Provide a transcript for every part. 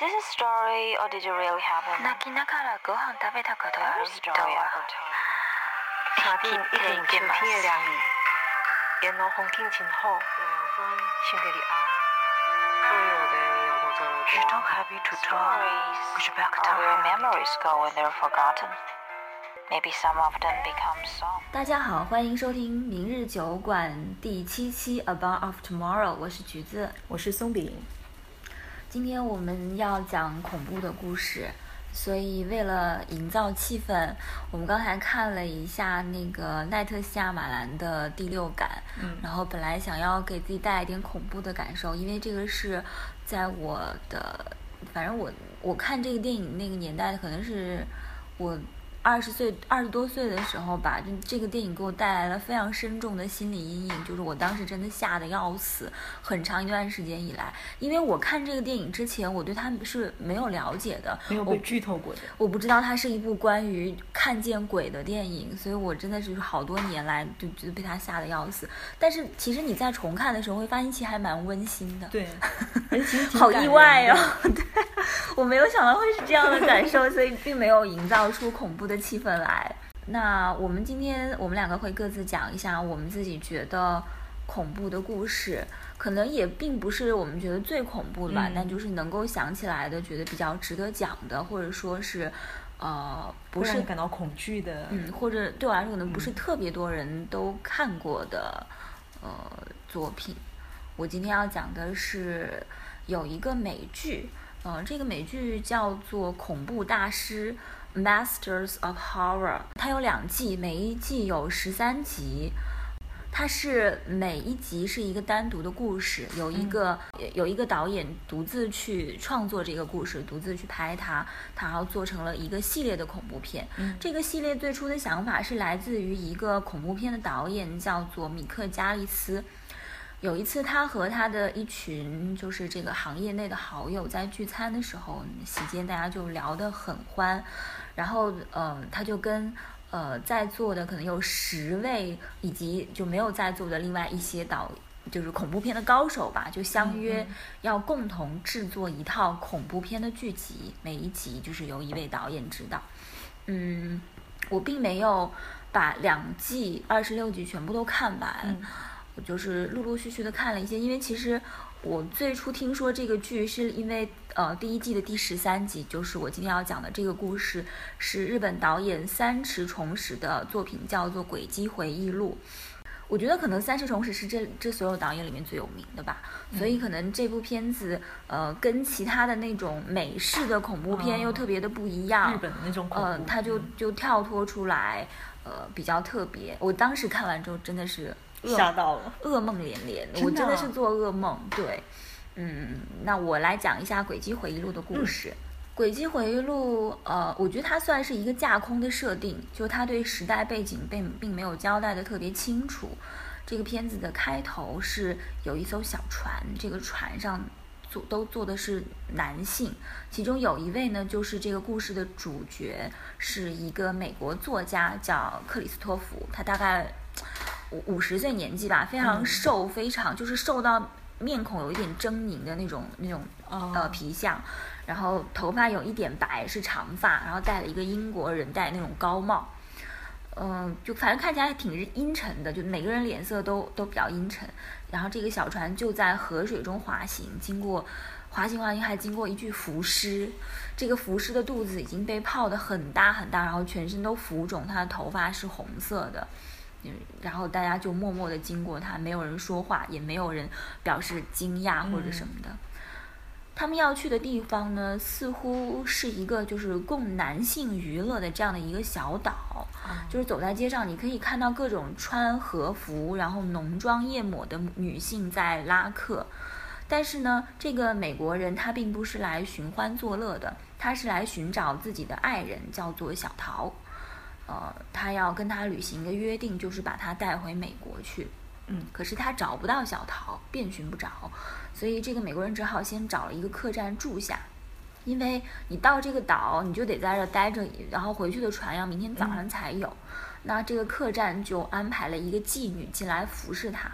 this a story or did it really happen? 泣きながらご飯食べたことあ Every る人 story は ever told. 夏天已經秋天的涼意，沿路風景真好，心地里愛。所有的搖頭走路 Je t'en happy to talk. Stories Je peux or where memories go when they're forgotten. Maybe some of them become song. 大家好，欢迎收听《明日酒馆》第七期《About of Tomorrow》，我是橘子。我是松饼， 今天我们要讲恐怖的故事，所以为了营造气氛，我们刚才看了一下那个奈特西亚马兰的《第六感》，嗯然后本来想要给自己带来一点恐怖的感受，因为这个是在我的，反正我我看这个电影那个年代，可能是我。二十岁、二十多岁的时候吧，就这个电影给我带来了非常深重的心理阴影，就是我当时真的吓得要死，很长一段时间以来，因为我看这个电影之前，我对它是没有了解的，没有被剧透过的。我不知道它是一部关于看见鬼的电影，所以我真的是好多年来就觉得被它吓得要死。但是其实你在重看的时候会发现，其实还蛮温馨的。对，好意外哦！对，我没有想到会是这样的感受，所以并没有营造出恐怖的气氛来。那我们今天我们两个会各自讲一下我们自己觉得恐怖的故事，可能也并不是我们觉得最恐怖的吧，嗯但就是能够想起来的，觉得比较值得讲的，或者说是呃不是感到恐惧的。嗯，或者对我来说可能不是嗯特别多人都看过的、呃作品。我今天要讲的是有一个美剧，呃，这个美剧叫做《恐怖大师》（Masters of Horror），它有两季，每一季有十三集。它是每一集是一个单独的故事，有一个、有一个导演独自去创作这个故事，独自去拍它，它然后做成了一个系列的恐怖片。嗯这个系列最初的想法是来自于一个恐怖片的导演，叫做米克加利斯。有一次，他和他的一群就是这个行业内的好友在聚餐的时候，席间大家就聊得很欢，然后呃，他就跟呃在座的可能有十位以及就没有在座的另外一些导就是恐怖片的高手吧，就相约要共同制作一套恐怖片的剧集，每一集就是由一位导演指导。嗯，我并没有把两季二十六集全部都看完，嗯我就是陆陆续续的看了一些，因为其实我最初听说这个剧是因为呃第一季的第十三集，就是我今天要讲的这个故事，是日本导演三池崇史的作品，叫做《轨迹回忆录》。我觉得可能三池崇史是这这所有导演里面最有名的吧，所以可能这部片子呃跟其他的那种美式的恐怖片哦又特别的不一样，日本的那种恐怖，嗯，它就嗯就跳脱出来，呃，比较特别。我当时看完之后真的是噩吓到了。噩梦连连，真我真的啊是做噩梦。对，嗯，那我来讲一下《轨迹回忆录》的嗯故事。轨迹回忆录》呃，我觉得它算是一个架空的设定，就它对时代背景并并没有交代的特别清楚。这个片子的开头是有一艘小船，这个船上坐都坐的是男性，其中有一位呢就是这个故事的主角，是一个美国作家叫克里斯托弗，他大概五五十岁年纪吧，非常嗯瘦，非常就是瘦到面孔有一点狰狞的那种那种哦呃皮相，然后头发有一点白，是长发，然后戴了一个英国人戴那种高帽。嗯，就反正看起来挺阴沉的，就每个人脸色都都比较阴沉。然后这个小船就在河水中滑行，经过滑行滑行还经过一具浮尸，这个浮尸的肚子已经被泡得很大很大，然后全身都浮肿，他的头发是红色的。嗯，然后大家就默默地经过他，没有人说话，也没有人表示惊讶或者什么的。他们要去的地方呢，似乎是一个就是供男性娱乐的这样的一个小岛。就是走在街上，你可以看到各种穿和服，然后浓妆艳抹的女性在拉客。但是呢，这个美国人他并不是来寻欢作乐的，他是来寻找自己的爱人，叫做小桃。呃，他要跟他履行一个约定，就是把他带回美国去。嗯，可是他找不到小桃，遍寻不着，所以这个美国人只好先找了一个客栈住下。因为你到这个岛，你就得在这儿待着，然后回去的船要明天早上才有。那这个客栈就安排了一个妓女进来服侍他。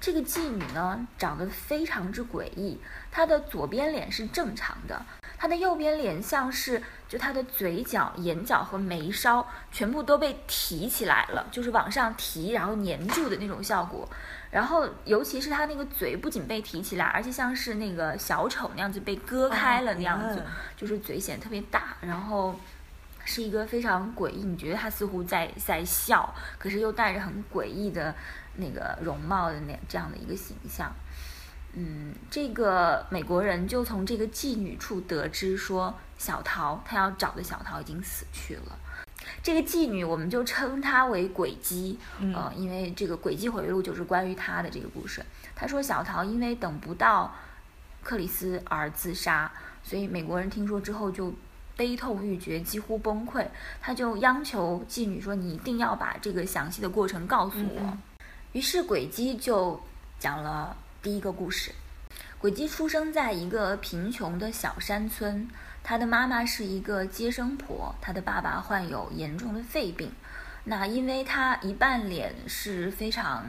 这个妓女呢，长得非常之诡异，她的左边脸是正常的，他的右边脸像是就他的嘴角、眼角和眉梢全部都被提起来了，就是往上提，然后粘住的那种效果。然后尤其是他那个嘴不仅被提起来，而且像是那个小丑那样子被割开了那样子，就是嘴显得特别大，然后是一个非常诡异。你觉得他似乎在在笑，可是又带着很诡异的那个容貌的那这样的一个形象。嗯，这个美国人就从这个妓女处得知说，小桃他要找的小桃已经死去了。这个妓女我们就称她为鬼姬，呃，因为这个《鬼姬回忆录》就是关于她的这个故事。她说小桃因为等不到克里斯而自杀，所以美国人听说之后就悲痛欲绝，几乎崩溃。他就央求妓女说：“你一定要把这个详细的过程告诉我。”于是鬼姬就讲了。第一个故事，鬼姬出生在一个贫穷的小山村，他的妈妈是一个接生婆，他的爸爸患有严重的肺病。那因为他一半脸是非常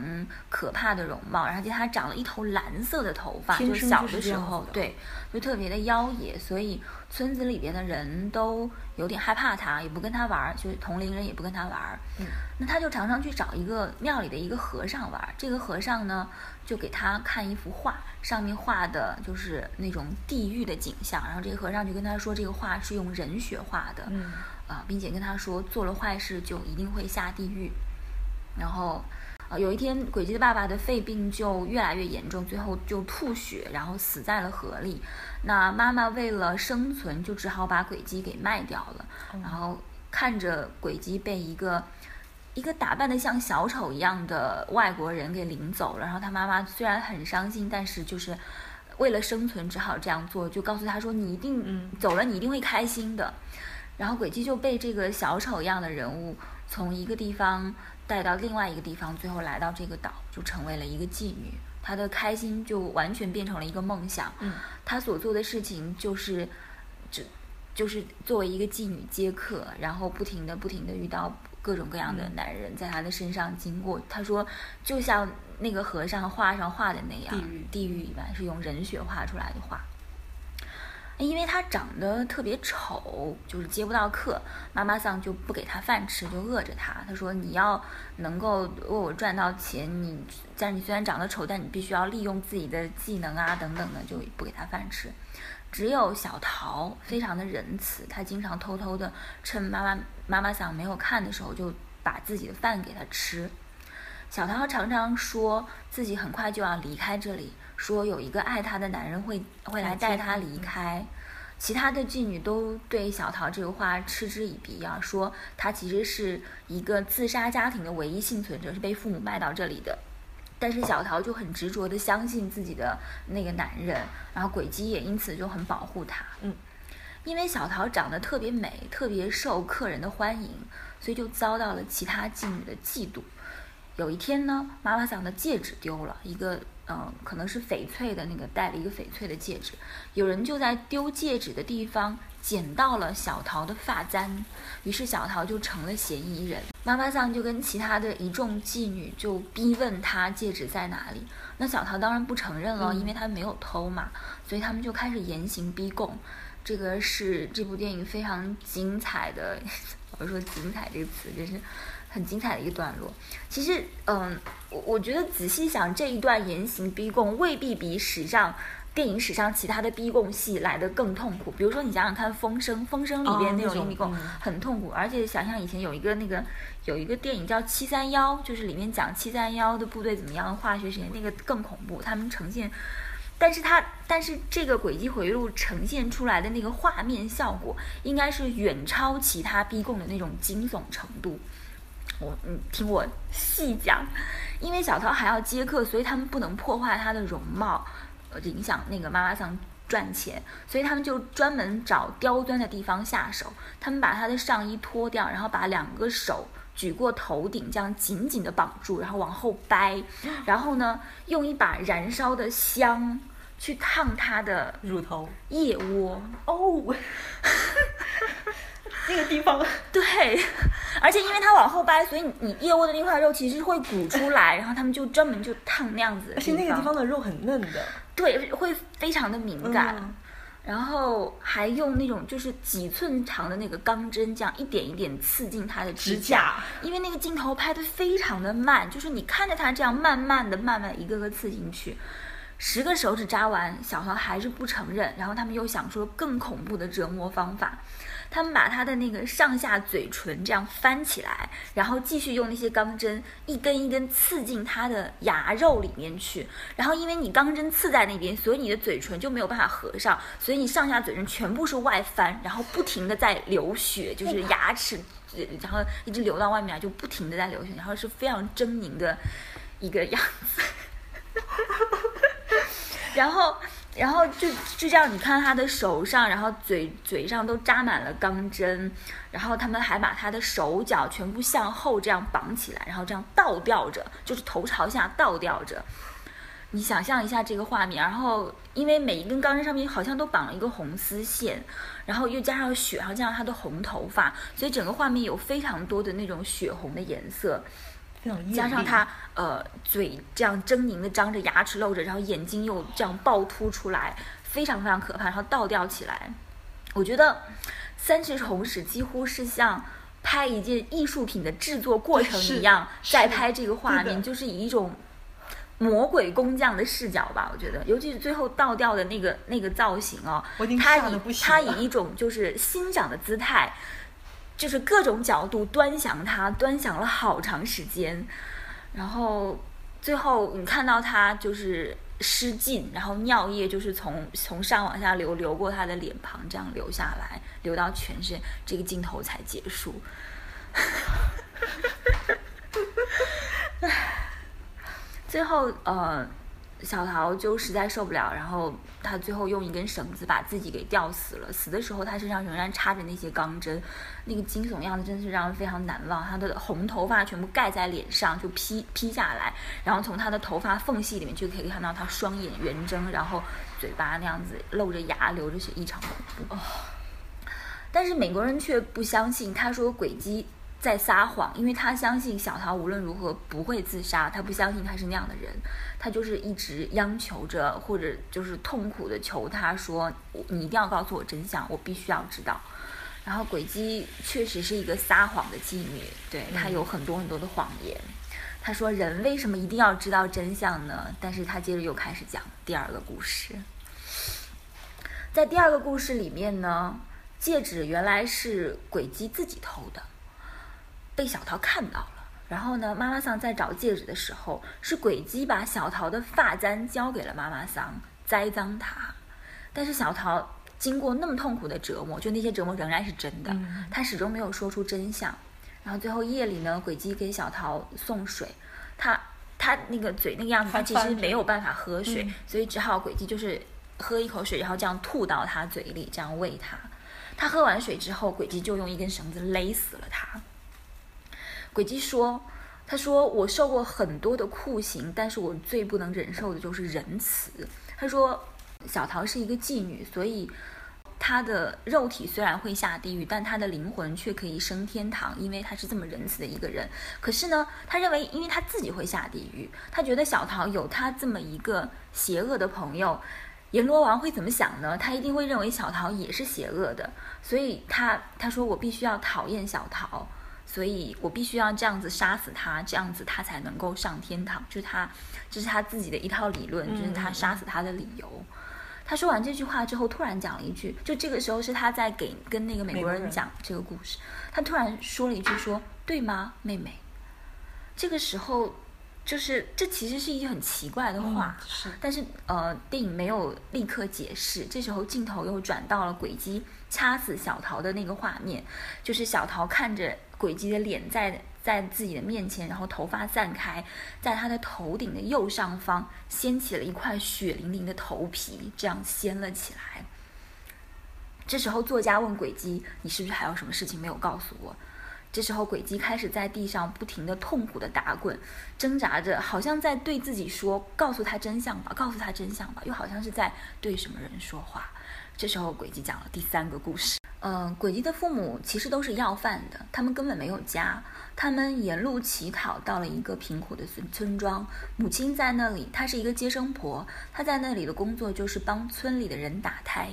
可怕的容貌，而且他长了一头蓝色的头发，就小的时候，对，就特别的妖冶，所以村子里边的人都有点害怕他，也不跟他玩，就是同龄人也不跟他玩。嗯，那他就常常去找一个庙里的一个和尚玩，这个和尚呢就给他看一幅画，上面画的就是那种地狱的景象，然后这个和尚就跟他说，这个画是用人血画的。嗯。啊，并且跟他说做了坏事就一定会下地狱。然后，啊，有一天，鬼姬的爸爸的肺病就越来越严重，最后就吐血，然后死在了河里。那妈妈为了生存，就只好把鬼姬给卖掉了。然后看着鬼姬被一个一个打扮的像小丑一样的外国人给领走了。然后他妈妈虽然很伤心，但是就是为了生存只好这样做，就告诉他说：“你一定走了，你一定会开心的。”然后鬼姬就被这个小丑一样的人物从一个地方带到另外一个地方，最后来到这个岛，就成为了一个妓女。她的开心就完全变成了一个梦想。嗯，她所做的事情就是，就就是作为一个妓女接客，然后不停的不停的遇到各种各样的男人在她的身上经过。她说，就像那个和尚画上画的那样，地狱地狱一般，是用人血画出来的画。因为他长得特别丑，就是接不到客，妈妈桑就不给他饭吃，就饿着他。他说：“你要能够为我赚到钱，你但你虽然长得丑，但你必须要利用自己的技能啊，等等的，就不给他饭吃。只有小桃非常的仁慈，他经常偷偷的趁妈妈妈妈桑没有看的时候，就把自己的饭给他吃。小桃常常说自己很快就要离开这里。”说有一个爱她的男人会会来带她离开，其他的妓女都对小桃这个话嗤之以鼻啊，说她其实是一个自杀家庭的唯一幸存者，是被父母卖到这里的。但是小桃就很执着的相信自己的那个男人，然后鬼姬也因此就很保护她。嗯，因为小桃长得特别美，特别受客人的欢迎，所以就遭到了其他妓女的嫉妒。有一天呢，妈妈桑的戒指丢了一个。嗯，可能是翡翠的那个戴了一个翡翠的戒指，有人就在丢戒指的地方捡到了小桃的发簪，于是小桃就成了嫌疑人。妈妈桑就跟其他的一众妓女就逼问她戒指在哪里，那小桃当然不承认了，因为她没有偷嘛，所以他们就开始严刑逼供。这个是这部电影非常精彩的，我说精彩这个词真是。很精彩的一个段落。其实，嗯，我我觉得仔细想，这一段严刑逼供未必比史上电影史上其他的逼供戏来的更痛苦。比如说，你想想看，《风声》，《风声》里边那种逼供很痛苦，而且想想以前有一个那个有一个电影叫《七三幺》，就是里面讲七三幺的部队怎么样化学实验，那个更恐怖。他们呈现，但是他但是这个《轨迹回路》呈现出来的那个画面效果，应该是远超其他逼供的那种惊悚程度。我嗯，听我细讲，因为小涛还要接客，所以他们不能破坏她的容貌，呃，影响那个妈妈桑赚钱，所以他们就专门找刁钻的地方下手。他们把她的上衣脱掉，然后把两个手举过头顶，这样紧紧的绑住，然后往后掰，然后呢，用一把燃烧的香去烫她的乳头、腋窝。哦。那个地方，对，而且因为它往后掰，所以你腋窝的那块肉其实会鼓出来，然后他们就专门就烫那样子。而且那个地方的肉很嫩的，对，会非常的敏感。然后还用那种就是几寸长的那个钢针，这样一点一点刺进他的指指甲因为那个镜头拍的非常的慢，就是你看着他这样慢慢的、慢慢一个个刺进去，十个手指扎完，小桃还是不承认，然后他们又想出了更恐怖的折磨方法。他们把他的那个上下嘴唇这样翻起来，然后继续用那些钢针一根一根刺进他的牙肉里面去。然后因为你钢针刺在那边，所以你的嘴唇就没有办法合上，所以你上下嘴唇全部是外翻，然后不停的在流血，就是牙齿，呃然后一直流到外面来，就不停的在流血，然后是非常狰狞的一个样子。然后，然后就就这样，你看他的手上，然后嘴嘴上都扎满了钢针，然后他们还把他的手脚全部向后这样绑起来，然后这样倒吊着，就是头朝下倒吊着。你想象一下这个画面，然后因为每一根钢针上面好像都绑了一个红丝线，然后又加上血，然后加上他的红头发，所以整个画面有非常多的那种血红的颜色。非常加上他呃嘴这样狰狞的张着，牙齿露着，然后眼睛又这样暴突出来，非常非常可怕，然后倒吊起来。我觉得《三只红史》几乎是像拍一件艺术品的制作过程一样，在拍这个画面，就是以一种魔鬼工匠的视角吧。我觉得，尤其是最后倒吊的那个那个造型哦他以他以一种就是欣赏的姿态。就是各种角度端详他，端详了好长时间，然后最后你看到他就是失禁，然后尿液就是从从上往下流，流过他的脸庞，这样流下来，流到全身，这个镜头才结束。最后，呃，小桃就实在受不了，然后他最后用一根绳子把自己给吊死了。死的时候，他身上仍然插着那些钢针，那个惊悚样子真是让人非常难忘。他的红头发全部盖在脸上，就披披下来，然后从他的头发缝隙里面就可以看到他双眼圆睁，然后嘴巴那样子露着牙，流着血，异常恐怖。哦但是美国人却不相信，他说轨迹在撒谎，因为他相信小桃无论如何不会自杀，他不相信他是那样的人，他就是一直央求着，或者就是痛苦的求他说，你一定要告诉我真相，我必须要知道。然后鬼姬确实是一个撒谎的妓女，对她有很多很多的谎言。他说：“人为什么一定要知道真相呢？”但是他接着又开始讲第二个故事。在第二个故事里面呢，戒指原来是鬼姬自己偷的，被小桃看到了。然后呢，妈妈桑在找戒指的时候，是鬼姬把小桃的发簪交给了妈妈桑，栽赃她。但是小桃经过那么痛苦的折磨，就那些折磨仍然是真的，嗯她始终没有说出真相。然后最后夜里呢，鬼姬给小桃送水，她她那个嘴那个样子，她其实没有办法喝水，嗯所以只好鬼姬就是喝一口水，然后这样吐到她嘴里，这样喂她。她喝完水之后，鬼姬就用一根绳子勒死了她。鬼姬说：“他说我受过很多的酷刑，但是我最不能忍受的就是仁慈。”他说，小桃是一个妓女，所以她的肉体虽然会下地狱，但她的灵魂却可以升天堂，因为她是这么仁慈的一个人。可是呢，他认为，因为他自己会下地狱，他觉得小桃有他这么一个邪恶的朋友。阎罗王会怎么想呢？他一定会认为小桃也是邪恶的，所以他他说我必须要讨厌小桃，所以我必须要这样子杀死他，这样子他才能够上天堂。就是他，这是他自己的一套理论，就是他杀死他的理由。他说完这句话之后，突然讲了一句，就这个时候是他在给跟那个美国人人讲这个故事，他突然说了一句说：“对吗，妹妹？”这个时候，就是这其实是一句很奇怪的话，嗯是但是呃，电影没有立刻解释。这时候镜头又转到了轨迹掐死小桃的那个画面，就是小桃看着鬼姬的脸在在自己的面前，然后头发散开，在他的头顶的右上方掀起了一块血淋淋的头皮，这样掀了起来。这时候作家问鬼姬：“你是不是还有什么事情没有告诉我？”这时候，鬼姬开始在地上不停的痛苦的打滚，挣扎着，好像在对自己说：“告诉他真相吧，告诉他真相吧。”又好像是在对什么人说话。这时候，轨迹讲了第三个故事。嗯，轨迹的父母其实都是要饭的，他们根本没有家，他们沿路乞讨到了一个贫苦的村村庄，母亲在那里，她是一个接生婆，她在那里的工作就是帮村里的人打胎。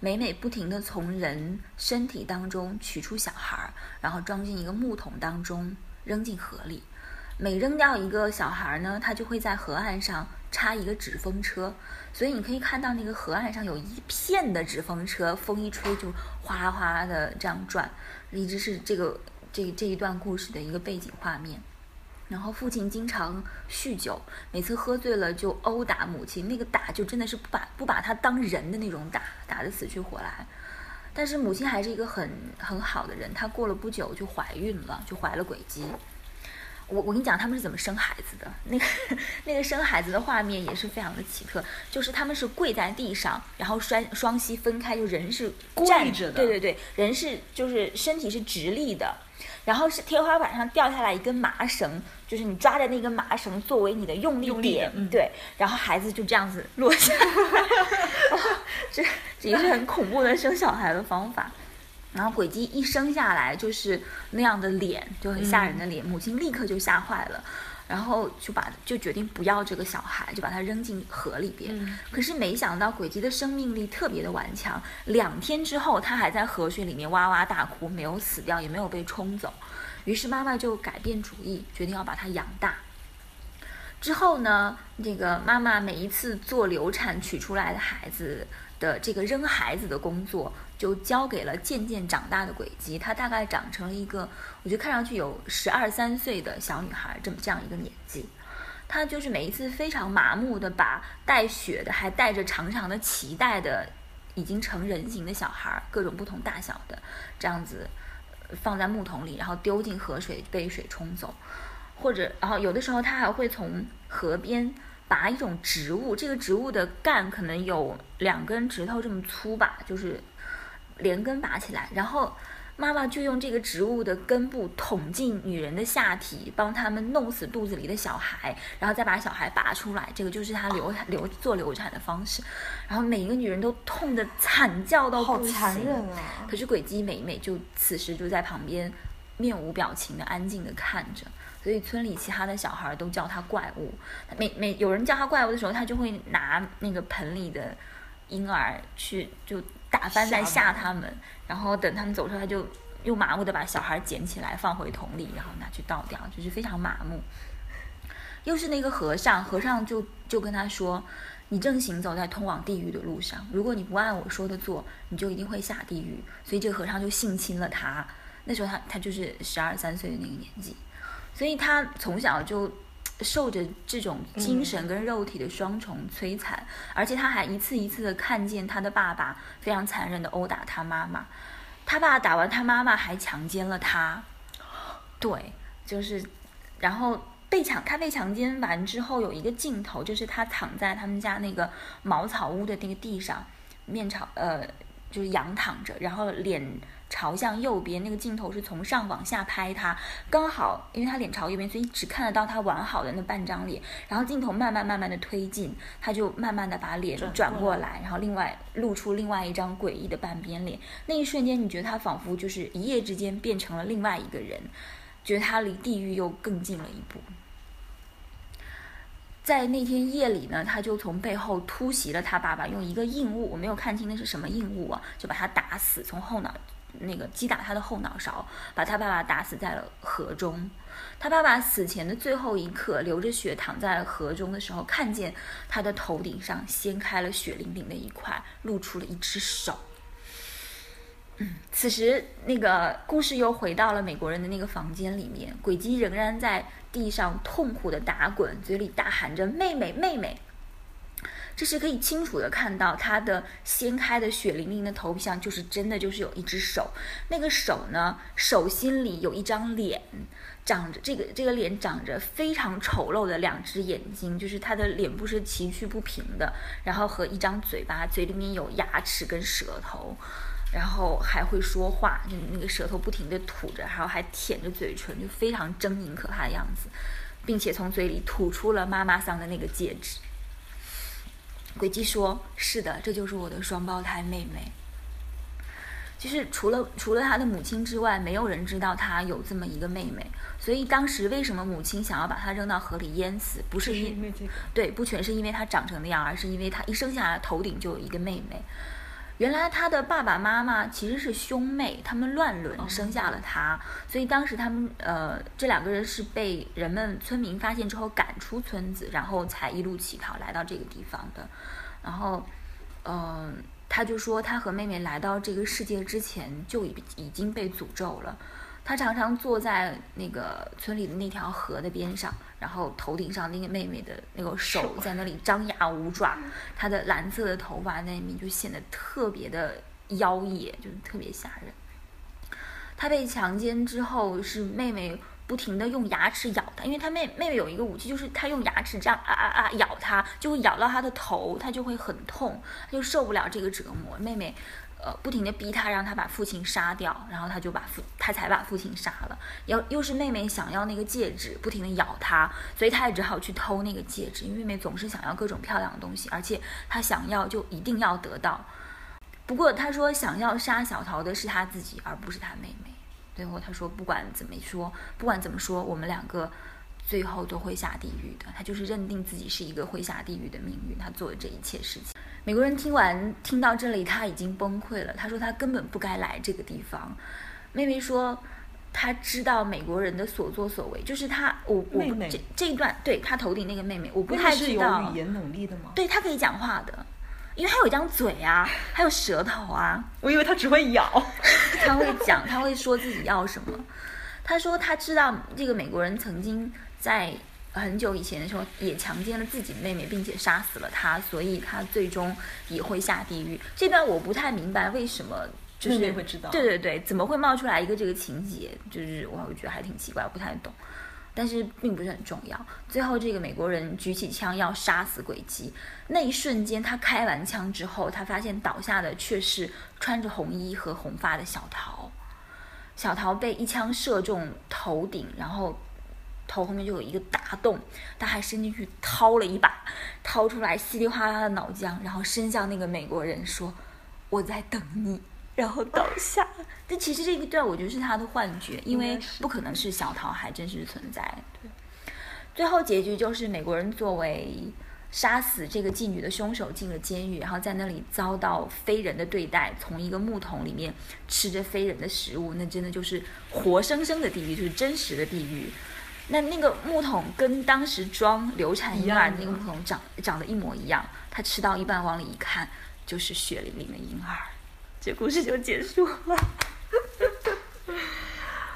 每每不停地从人身体当中取出小孩儿，然后装进一个木桶当中，扔进河里。每扔掉一个小孩儿呢，他就会在河岸上插一个纸风车，所以你可以看到那个河岸上有一片的纸风车，风一吹就哗哗的这样转，一直是这个这这一段故事的一个背景画面。然后父亲经常酗酒，每次喝醉了就殴打母亲，那个打就真的是不把不把他当人的那种打，打得死去活来。但是母亲还是一个很很好的人，她过了不久就怀孕了，就怀了鬼姬。我我跟你讲他们是怎么生孩子的，那个那个生孩子的画面也是非常的奇特，就是他们是跪在地上，然后双双膝分开，就人是站着的，对对对，人是就是身体是直立的。然后是天花板上掉下来一根麻绳，就是你抓着那根麻绳作为你的用力点，对。然后孩子就这样子落下，这这也是很恐怖的生小孩的方法。然后鬼姬一生下来就是那样的脸，就很吓人的脸，母亲立刻就吓坏了。然后就把就决定不要这个小孩，就把他扔进河里边。可是没想到鬼姬的生命力特别的顽强，两天之后他还在河水里面哇哇大哭，没有死掉，也没有被冲走。于是妈妈就改变主意，决定要把他养大。之后呢，这个妈妈每一次做流产取出来的孩子的这个扔孩子的工作。就交给了渐渐长大的轨迹，她大概长成了一个，我觉得看上去有十二三岁的小女孩，这么这样一个年纪。她就是每一次非常麻木的把带血的，还带着长长的脐带的，已经成人形的小孩，各种不同大小的，这样子放在木桶里，然后丢进河水被水冲走，或者，然后有的时候她还会从河边拔一种植物，这个植物的干可能有两根指头这么粗吧，就是。连根拔起来，然后妈妈就用这个植物的根部捅进女人的下体，帮他们弄死肚子里的小孩，然后再把小孩拔出来。这个就是她流流做流产的方式。然后每一个女人都痛得惨叫到不行。好残忍啊！可是鬼姬美美就此时就在旁边，面无表情的安静的看着。所以村里其他的小孩都叫她怪物。每每有人叫她怪物的时候，她就会拿那个盆里的婴儿去就。打翻在吓他们，然后等他们走出来，就又麻木的把小孩捡起来放回桶里，然后拿去倒掉，就是非常麻木。又是那个和尚，和尚就就跟他说：“你正行走在通往地狱的路上，如果你不按我说的做，你就一定会下地狱。”所以这个和尚就性侵了他。那时候他他就是十二三岁的那个年纪，所以他从小就。受着这种精神跟肉体的双重摧残，而且他还一次一次的看见他的爸爸非常残忍的殴打他妈妈，他爸打完他妈妈还强奸了他，对，就是，然后被强他被强奸完之后有一个镜头，就是他躺在他们家那个茅草屋的那个地上，面朝呃就是仰躺着，然后脸。朝向右边，那个镜头是从上往下拍他，刚好因为他脸朝右边，所以只看得到他完好的那半张脸。然后镜头慢慢慢慢的推进，他就慢慢的把脸转过来，然后另外露出另外一张诡异的半边脸。那一瞬间，你觉得他仿佛就是一夜之间变成了另外一个人，觉得他离地狱又更近了一步。在那天夜里呢，他就从背后突袭了他爸爸，用一个硬物，我没有看清那是什么硬物啊，就把他打死，从后脑。那个击打他的后脑勺，把他爸爸打死在了河中。他爸爸死前的最后一刻，流着血躺在河中的时候，看见他的头顶上掀开了血淋淋的一块，露出了一只手。嗯，此时那个故事又回到了美国人的那个房间里面，鬼姬仍然在地上痛苦的打滚，嘴里大喊着“妹妹，妹妹”。这是可以清楚的看到他的掀开的血淋淋的头皮上，就是真的就是有一只手，那个手呢，手心里有一张脸，长着这个这个脸长着非常丑陋的两只眼睛，就是他的脸部是崎岖不平的，然后和一张嘴巴，嘴里面有牙齿跟舌头，然后还会说话，就那个舌头不停的吐着，然后还舔着嘴唇，就非常狰狞可怕的样子，并且从嘴里吐出了妈妈桑的那个戒指。鬼姬说：“是的，这就是我的双胞胎妹妹。其实除了除了他的母亲之外，没有人知道他有这么一个妹妹。所以当时为什么母亲想要把他扔到河里淹死？不是因对，不全是因为他长成那样，而是因为他一生下来头顶就有一个妹妹。原来他的爸爸妈妈其实是兄妹，他们乱伦生下了他，所以当时他们呃这两个人是被人们村民发现之后赶出村子，然后才一路乞讨来到这个地方的。然后，嗯，他就说他和妹妹来到这个世界之前就已已经被诅咒了。他常常坐在那个村里的那条河的边上，然后头顶上那个妹妹的那个手在那里张牙舞爪，她的蓝色的头发那面就显得特别的妖冶，就是特别吓人。她被强奸之后，是妹妹不停的用牙齿咬她，因为她妹妹妹有一个武器，就是她用牙齿这样啊啊啊咬她，就会咬到她的头，她就会很痛，她就受不了这个折磨。妹妹。呃，不停的逼他，让他把父亲杀掉，然后他就把父，他才把父亲杀了。要又是妹妹想要那个戒指，不停的咬他，所以他也只好去偷那个戒指。因为妹妹总是想要各种漂亮的东西，而且他想要就一定要得到。不过他说想要杀小桃的是他自己，而不是他妹妹。最后他说不管怎么说，不管怎么说，我们两个最后都会下地狱的。他就是认定自己是一个会下地狱的命运，他做的这一切事情。美国人听完听到这里，他已经崩溃了。他说他根本不该来这个地方。妹妹说，他知道美国人的所作所为，就是他我我这这一段对他头顶那个妹妹，我不太知道。是有语言能力的吗？对他可以讲话的，因为他有一张嘴啊，还有舌头啊。我以为他只会咬。他会讲，他会说自己要什么。他说他知道这个美国人曾经在。很久以前的时候，也强奸了自己妹妹，并且杀死了她，所以她最终也会下地狱。这段我不太明白为什么，就是会知道，对对对，怎么会冒出来一个这个情节？就是我我觉得还挺奇怪，不太懂。但是并不是很重要。最后，这个美国人举起枪要杀死鬼姬，那一瞬间，他开完枪之后，他发现倒下的却是穿着红衣和红发的小桃。小桃被一枪射中头顶，然后。头后面就有一个大洞，他还伸进去掏了一把，掏出来稀里哗啦的脑浆，然后伸向那个美国人说：“我在等你。”然后倒下。但其实这一段我觉得是他的幻觉，因为不可能是小桃还真实存在。最后结局就是美国人作为杀死这个妓女的凶手进了监狱，然后在那里遭到非人的对待，从一个木桶里面吃着非人的食物，那真的就是活生生的地狱，就是真实的地狱。那那个木桶跟当时装流产婴儿的那个木桶长长得一模一样，他吃到一半往里一看，就是血淋淋的婴儿，这故事就结束了。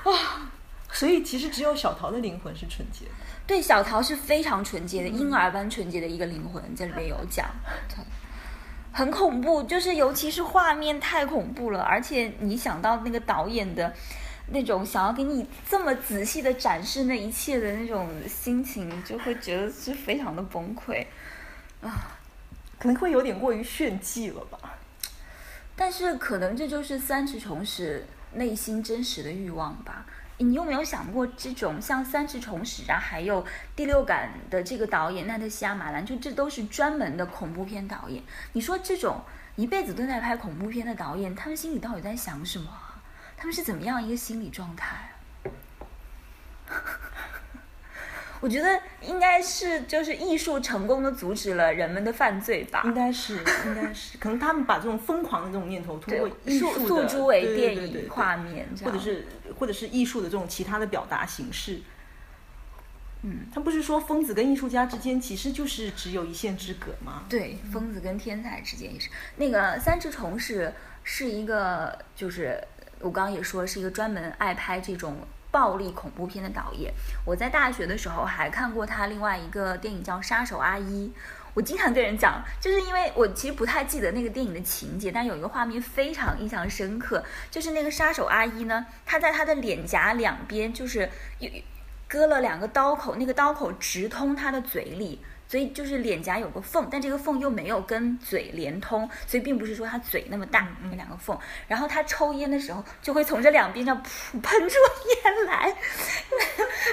啊，所以其实只有小桃的灵魂是纯洁的。对，小桃是非常纯洁的，婴儿般纯洁的一个灵魂，这里面有讲，很恐怖，就是尤其是画面太恐怖了，而且你想到那个导演的。那种想要给你这么仔细的展示那一切的那种心情，就会觉得是非常的崩溃，啊，可能会有点过于炫技了吧。但是可能这就是三尺虫史内心真实的欲望吧。你有没有想过，这种像三尺虫史啊，还有第六感的这个导演奈特西亚马兰，就这都是专门的恐怖片导演。你说这种一辈子都在拍恐怖片的导演，他们心里到底在想什么？他们是怎么样一个心理状态？我觉得应该是就是艺术成功的阻止了人们的犯罪吧。应该是，应该是，可能他们把这种疯狂的这种念头通过艺术诉诸为电影画面，或者是或者是艺术的这种其他的表达形式。嗯，他不是说疯子跟艺术家之间其实就是只有一线之隔吗？对，疯子跟天才之间也是。那个三只虫是是一个就是。我刚刚也说是一个专门爱拍这种暴力恐怖片的导演。我在大学的时候还看过他另外一个电影叫《杀手阿一》。我经常跟人讲，就是因为我其实不太记得那个电影的情节，但有一个画面非常印象深刻，就是那个杀手阿一呢，他在他的脸颊两边就是有割了两个刀口，那个刀口直通他的嘴里。所以就是脸颊有个缝，但这个缝又没有跟嘴连通，所以并不是说他嘴那么大那两个缝。然后他抽烟的时候，就会从这两边上噗喷出烟来，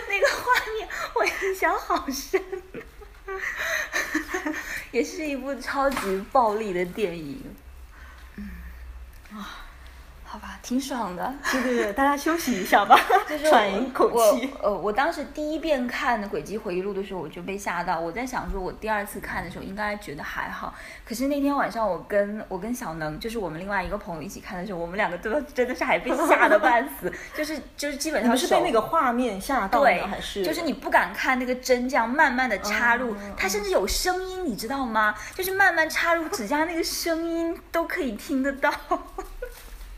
那个画面我印象好深，也是一部超级暴力的电影。啊，好吧，挺爽的。对对对，大家休息一下吧，就是喘一口气。我呃，我当时第一遍看《轨迹回忆录》的时候，我就被吓到。我在想说，我第二次看的时候应该觉得还好。可是那天晚上，我跟我跟小能，就是我们另外一个朋友一起看的时候，我们两个都真的是还被吓得半死。就是就是基本上是被那个画面吓到的，还是就是你不敢看那个针这样慢慢的插入，它甚至有声音，你知道吗？就是慢慢插入指甲那个声音都可以听得到。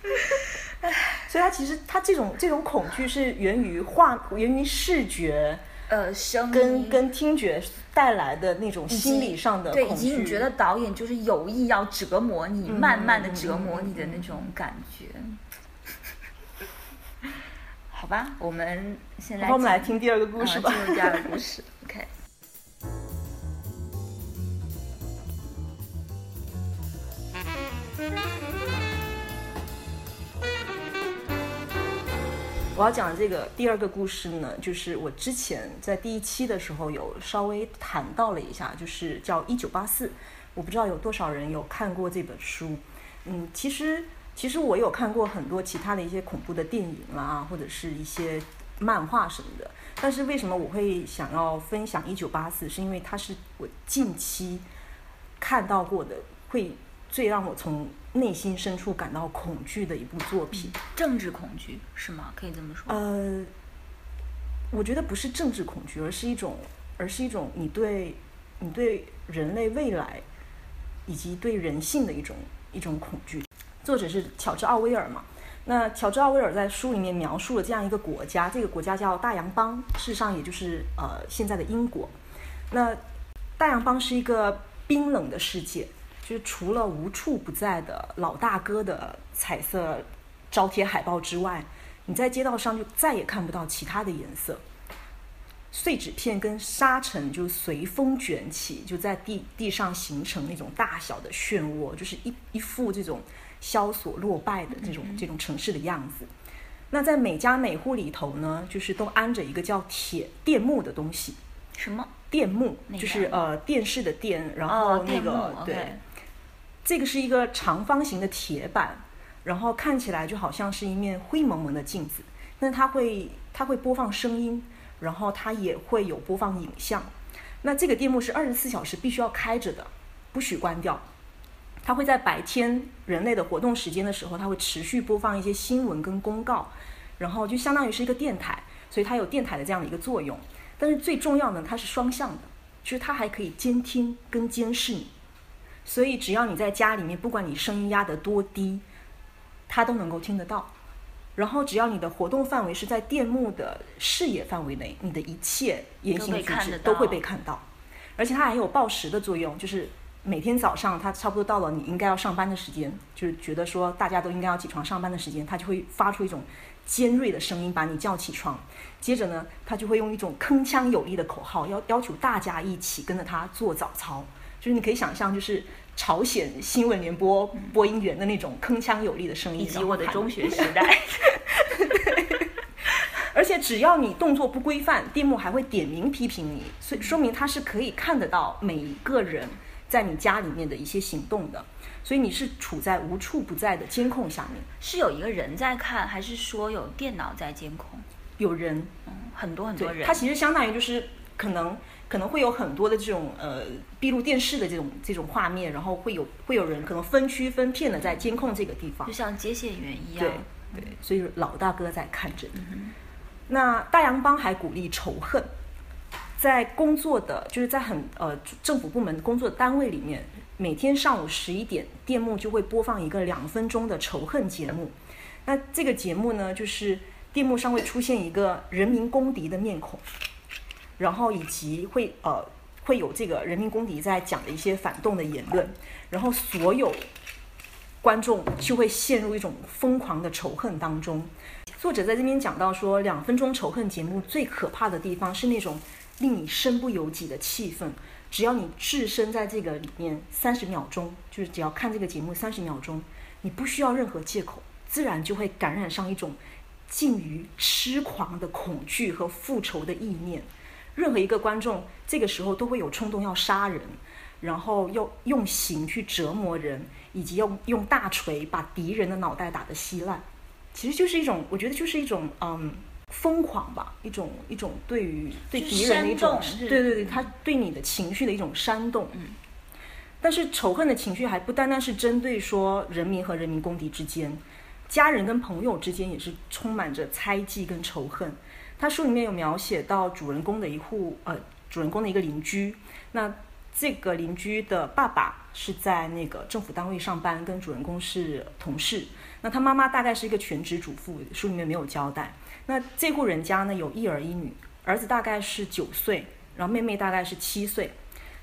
所以他其实他这种这种恐惧是源于画源于视觉，呃，声跟跟听觉带来的那种心理上的对，以及你觉得导演就是有意要折磨你，慢慢的折磨你的那种感觉。好吧，我们现在我们来听第二个故事吧，进入第二个故事。OK。我要讲的这个第二个故事呢，就是我之前在第一期的时候有稍微谈到了一下，就是叫《一九八四》，我不知道有多少人有看过这本书。嗯，其实其实我有看过很多其他的一些恐怖的电影啦，或者是一些漫画什么的。但是为什么我会想要分享《一九八四》，是因为它是我近期看到过的会。最让我从内心深处感到恐惧的一部作品，政治恐惧是吗？可以这么说。呃，我觉得不是政治恐惧，而是一种，而是一种你对，你对人类未来以及对人性的一种一种恐惧。作者是乔治奥威尔嘛？那乔治奥威尔在书里面描述了这样一个国家，这个国家叫大洋邦，事实上也就是呃现在的英国。那大洋邦是一个冰冷的世界。就是除了无处不在的老大哥的彩色招贴海报之外，你在街道上就再也看不到其他的颜色。碎纸片跟沙尘就随风卷起，就在地地上形成那种大小的漩涡，就是一一副这种萧索落败的这种这种城市的样子。那在每家每户里头呢，就是都安着一个叫铁电幕的东西。什么？电幕？就是呃电视的电，然后那个对。这个是一个长方形的铁板，然后看起来就好像是一面灰蒙蒙的镜子，但它会它会播放声音，然后它也会有播放影像。那这个电幕是二十四小时必须要开着的，不许关掉。它会在白天人类的活动时间的时候，它会持续播放一些新闻跟公告，然后就相当于是一个电台，所以它有电台的这样的一个作用。但是最重要的，它是双向的，就是它还可以监听跟监视你。所以，只要你在家里面，不管你声音压得多低，它都能够听得到。然后，只要你的活动范围是在电幕的视野范围内，你的一切言行举止都会被看到。而且，它还有报时的作用，就是每天早上，它差不多到了你应该要上班的时间，就是觉得说大家都应该要起床上班的时间，它就会发出一种尖锐的声音把你叫起床。接着呢，它就会用一种铿锵有力的口号，要要求大家一起跟着它做早操。就是你可以想象，就是朝鲜新闻联播播音员的那种铿锵有力的声音，以及我的中学时代。而且只要你动作不规范，电幕还会点名批评你，所以说明他是可以看得到每一个人在你家里面的一些行动的。所以你是处在无处不在的监控下面。是有一个人在看，还是说有电脑在监控？有人，嗯，很多很多人。它其实相当于就是可能。可能会有很多的这种呃闭路电视的这种这种画面，然后会有会有人可能分区分片的在监控这个地方，就像接线员一样。对对，所以老大哥在看着你。那大洋帮还鼓励仇恨，在工作的就是在很呃政府部门工作单位里面，每天上午十一点，电幕就会播放一个两分钟的仇恨节目。那这个节目呢，就是电幕上会出现一个人民公敌的面孔。然后以及会呃会有这个人民公敌在讲的一些反动的言论，然后所有观众就会陷入一种疯狂的仇恨当中。作者在这边讲到说，两分钟仇恨节目最可怕的地方是那种令你身不由己的气氛。只要你置身在这个里面三十秒钟，就是只要看这个节目三十秒钟，你不需要任何借口，自然就会感染上一种近于痴狂的恐惧和复仇的意念。任何一个观众，这个时候都会有冲动要杀人，然后要用刑去折磨人，以以及用用大锤把敌人的脑袋打得稀烂，其实就是一种，我觉得就是一种嗯疯狂吧，一种一种对于对敌人的一种，对对对，他对你的情绪的一种煽动。嗯。但是仇恨的情绪还不单单是针对说人民和人民公敌之间，家人跟朋友之间也是充满着猜忌跟仇恨。他书里面有描写到主人公的一户呃，主人公的一个邻居，那这个邻居的爸爸是在那个政府单位上班，跟主人公是同事。那他妈妈大概是一个全职主妇，书里面没有交代。那这户人家呢有一儿一女，儿子大概是九岁，然后妹妹大概是七岁。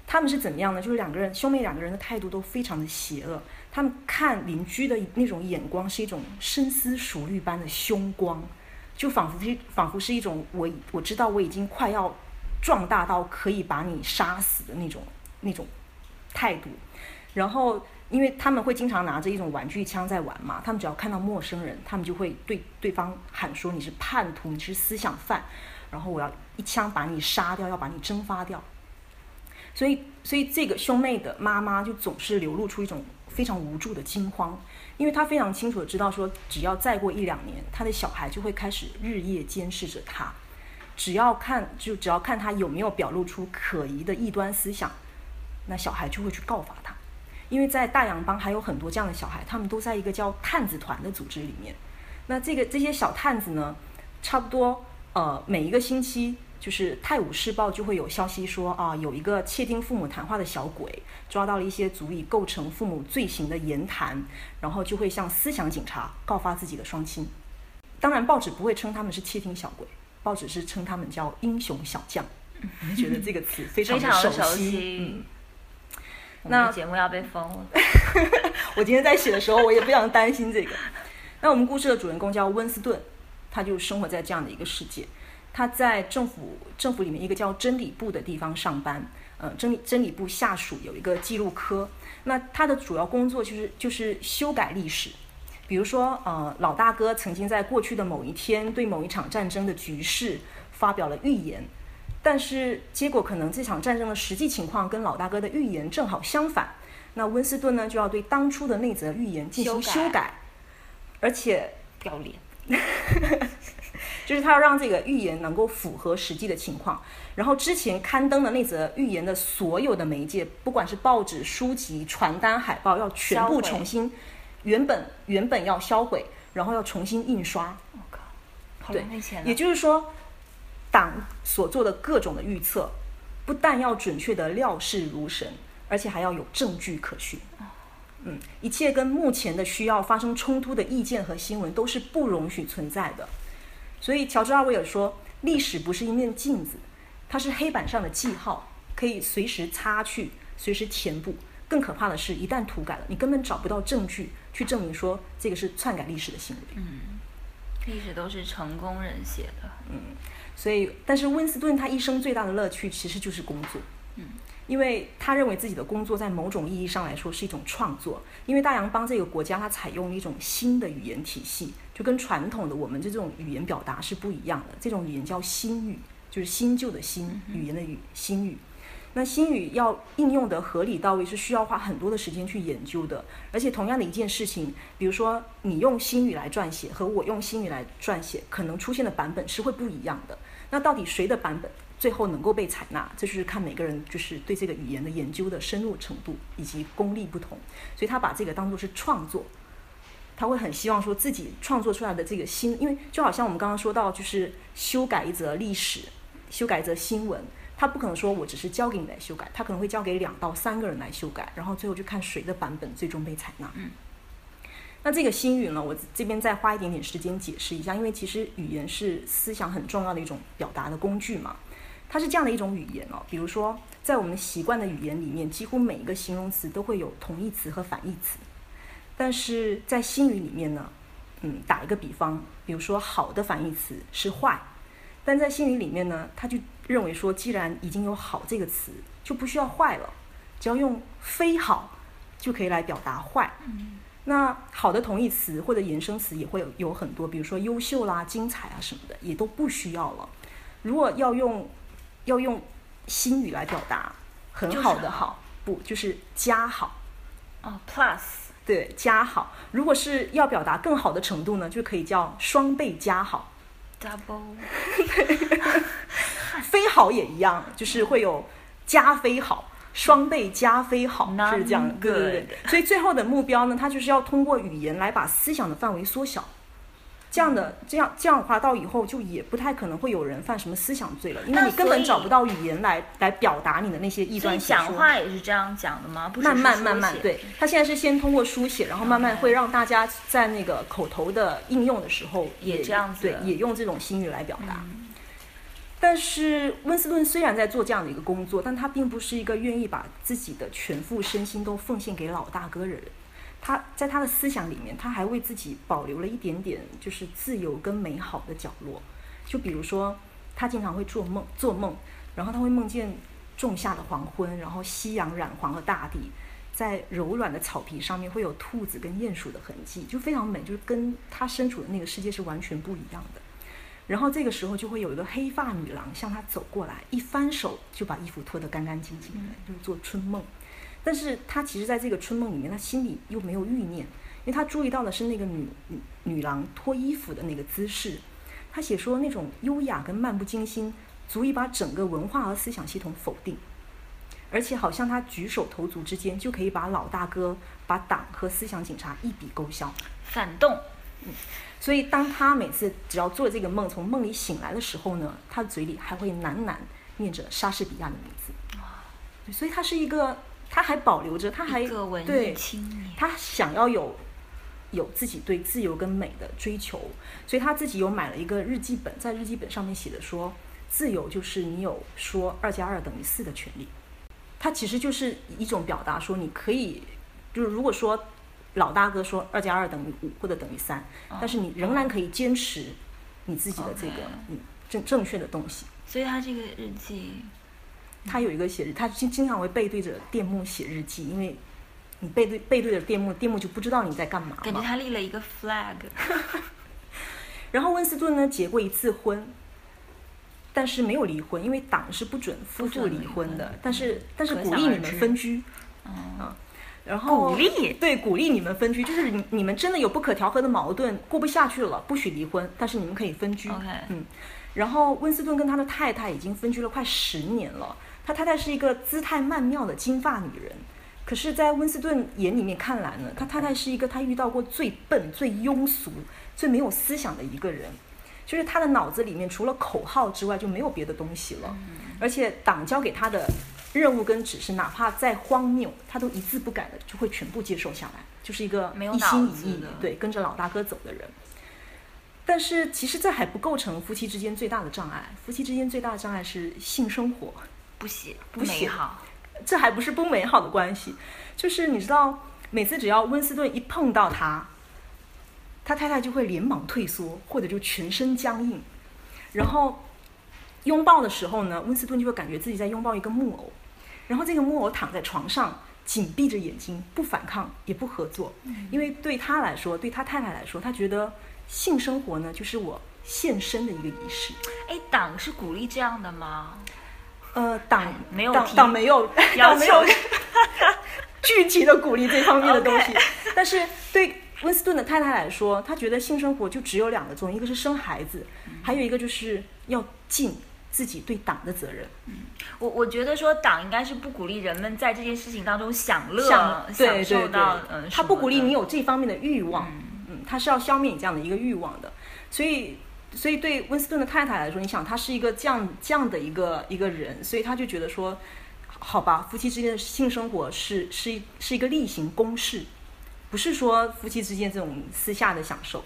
他们是怎么样呢？就是两个人兄妹两个人的态度都非常的邪恶。他们看邻居的那种眼光是一种深思熟虑般的凶光，就仿佛是仿佛是一种我我知道我已经快要壮大到可以把你杀死的那种那种态度。然后，因为他们会经常拿着一种玩具枪在玩嘛，他们只要看到陌生人，他们就会对对方喊说你是叛徒，你是思想犯，然后我要一枪把你杀掉，要把你蒸发掉。所以，所以这个兄妹的妈妈就总是流露出一种非常无助的惊慌，因为他非常清楚的知道说，只要再过一两年，他的小孩就会开始日夜监视着他，只要看就只要看他有没有表露出可疑的异端思想，那小孩就会去告发他，因为在大洋帮还有很多这样的小孩，他们都在一个叫探子团的组织里面，那这个这些小探子呢，差不多呃每一个星期。就是《泰晤士报》就会有消息说啊，有一个窃听父母谈话的小鬼，抓到了一些足以构成父母罪行的言谈，然后就会向思想警察告发自己的双亲。当然，报纸不会称他们是窃听小鬼，报纸是称他们叫英雄小将。你觉得这个词非常的熟悉。嗯，那节目要被封了。我今天在写的时候，我也非常担心这个。那我们故事的主人公叫温斯顿，他就生活在这样的一个世界。他在政府政府里面一个叫真理部的地方上班，呃，真理真理部下属有一个记录科，那他的主要工作就是就是修改历史，比如说呃老大哥曾经在过去的某一天对某一场战争的局势发表了预言，但是结果可能这场战争的实际情况跟老大哥的预言正好相反，那温斯顿呢就要对当初的那则预言进行修改，而且不要脸。就是他要让这个预言能够符合实际的情况，然后之前刊登的那则预言的所有的媒介，不管是报纸、书籍、传单、海报，要全部重新，原本原本要销毁，然后要重新印刷。我靠，好浪费钱。也就是说，党所做的各种的预测，不但要准确的料事如神，而且还要有证据可循。嗯，一切跟目前的需要发生冲突的意见和新闻都是不容许存在的。所以，乔治·奥威尔说：“历史不是一面镜子，它是黑板上的记号，可以随时擦去、随时填补。更可怕的是，一旦涂改了，你根本找不到证据去证明说这个是篡改历史的行为。”嗯，历史都是成功人写的。嗯，所以，但是温斯顿他一生最大的乐趣其实就是工作。嗯。因为他认为自己的工作在某种意义上来说是一种创作，因为大洋帮这个国家它采用了一种新的语言体系，就跟传统的我们这种语言表达是不一样的。这种语言叫新语，就是新旧的新语言的语新语。那新语要应用的合理到位，是需要花很多的时间去研究的。而且同样的一件事情，比如说你用新语来撰写和我用新语来撰写，可能出现的版本是会不一样的。那到底谁的版本？最后能够被采纳，这就是看每个人就是对这个语言的研究的深入程度以及功力不同，所以他把这个当做是创作，他会很希望说自己创作出来的这个新，因为就好像我们刚刚说到，就是修改一则历史，修改一则新闻，他不可能说我只是交给你来修改，他可能会交给两到三个人来修改，然后最后就看谁的版本最终被采纳。嗯，那这个新语呢，我这边再花一点点时间解释一下，因为其实语言是思想很重要的一种表达的工具嘛。它是这样的一种语言哦，比如说，在我们习惯的语言里面，几乎每一个形容词都会有同义词和反义词。但是在新语里面呢，嗯，打一个比方，比如说好的反义词是坏，但在新语里面呢，他就认为说，既然已经有好这个词，就不需要坏了，只要用非好就可以来表达坏。那好的同义词或者衍生词也会有有很多，比如说优秀啦、精彩啊什么的，也都不需要了。如果要用要用新语来表达很好的好，不就是加好？哦，plus 对，加好。如果是要表达更好的程度呢，就可以叫双倍加好。double。飞好也一样，就是会有加飞好、双倍加飞好，是这样。对对对。所以最后的目标呢，它就是要通过语言来把思想的范围缩小。这样的，这样这样的话，到以后就也不太可能会有人犯什么思想罪了，因为你根本找不到语言来来表达你的那些异端。讲话也是这样讲的吗？慢慢慢慢，对他现在是先通过书写，然后慢慢会让大家在那个口头的应用的时候也这样子，对，也用这种心语来表达。但是温斯顿虽然在做这样的一个工作，但他并不是一个愿意把自己的全副身心都奉献给老大哥的人。他在他的思想里面，他还为自己保留了一点点，就是自由跟美好的角落。就比如说，他经常会做梦，做梦，然后他会梦见仲夏的黄昏，然后夕阳染黄了大地，在柔软的草皮上面会有兔子跟鼹鼠的痕迹，就非常美，就是跟他身处的那个世界是完全不一样的。然后这个时候就会有一个黑发女郎向他走过来，一翻手就把衣服脱得干干净净的，就是做春梦。但是他其实在这个春梦里面，他心里又没有欲念，因为他注意到的是那个女女郎脱衣服的那个姿势。他写说那种优雅跟漫不经心，足以把整个文化和思想系统否定，而且好像他举手投足之间就可以把老大哥、把党和思想警察一笔勾销。反动。嗯。所以，当他每次只要做这个梦，从梦里醒来的时候呢，他的嘴里还会喃喃念着莎士比亚的名字。哇！所以他是一个，他还保留着，他还对，他想要有有自己对自由跟美的追求，所以他自己有买了一个日记本，在日记本上面写的说，自由就是你有说二加二等于四的权利。他其实就是一种表达，说你可以，就是如果说。老大哥说二加二等于五或者等于三，但是你仍然可以坚持你自己的这个嗯正正确的东西。所以他这个日记，他有一个写日，他经经常会背对着电幕写日记，因为你背对背对着电幕，电幕就不知道你在干嘛。感觉他立了一个 flag。然后温斯顿呢结过一次婚，但是没有离婚，因为党是不准夫妇离婚的，但是但是鼓励你们分居。嗯。然后鼓励对鼓励你们分居，就是你你们真的有不可调和的矛盾过不下去了，不许离婚，但是你们可以分居。嗯，然后温斯顿跟他的太太已经分居了快十年了，他太太是一个姿态曼妙的金发女人，可是，在温斯顿眼里面看来呢，他太太是一个他遇到过最笨、最庸俗、最没有思想的一个人，就是他的脑子里面除了口号之外就没有别的东西了，而且党交给他的。任务跟指示，哪怕再荒谬，他都一字不改的就会全部接受下来，就是一个一心一意对跟着老大哥走的人。但是其实这还不构成夫妻之间最大的障碍，夫妻之间最大的障碍是性生活不喜不美好，这还不是不美好的关系，就是你知道，每次只要温斯顿一碰到他，他太太就会连忙退缩，或者就全身僵硬，然后拥抱的时候呢，温斯顿就会感觉自己在拥抱一个木偶。然后这个木偶躺在床上，紧闭着眼睛，不反抗也不合作，因为对他来说，对他太太来说，他觉得性生活呢就是我献身的一个仪式。哎，党是鼓励这样的吗？呃，党没有，党没有要求 具体的鼓励这方面的东西。但是对温斯顿的太太来说，她觉得性生活就只有两个作用，一个是生孩子，还有一个就是要尽。自己对党的责任，嗯，我我觉得说党应该是不鼓励人们在这件事情当中享乐，享受到，嗯，他不鼓励你有这方面的欲望，嗯，他是要消灭你这样的一个欲望的，所以，所以对温斯顿的太太来说，你想他是一个这样这样的一个一个人，所以他就觉得说，好吧，夫妻之间的性生活是是是一个例行公事，不是说夫妻之间这种私下的享受，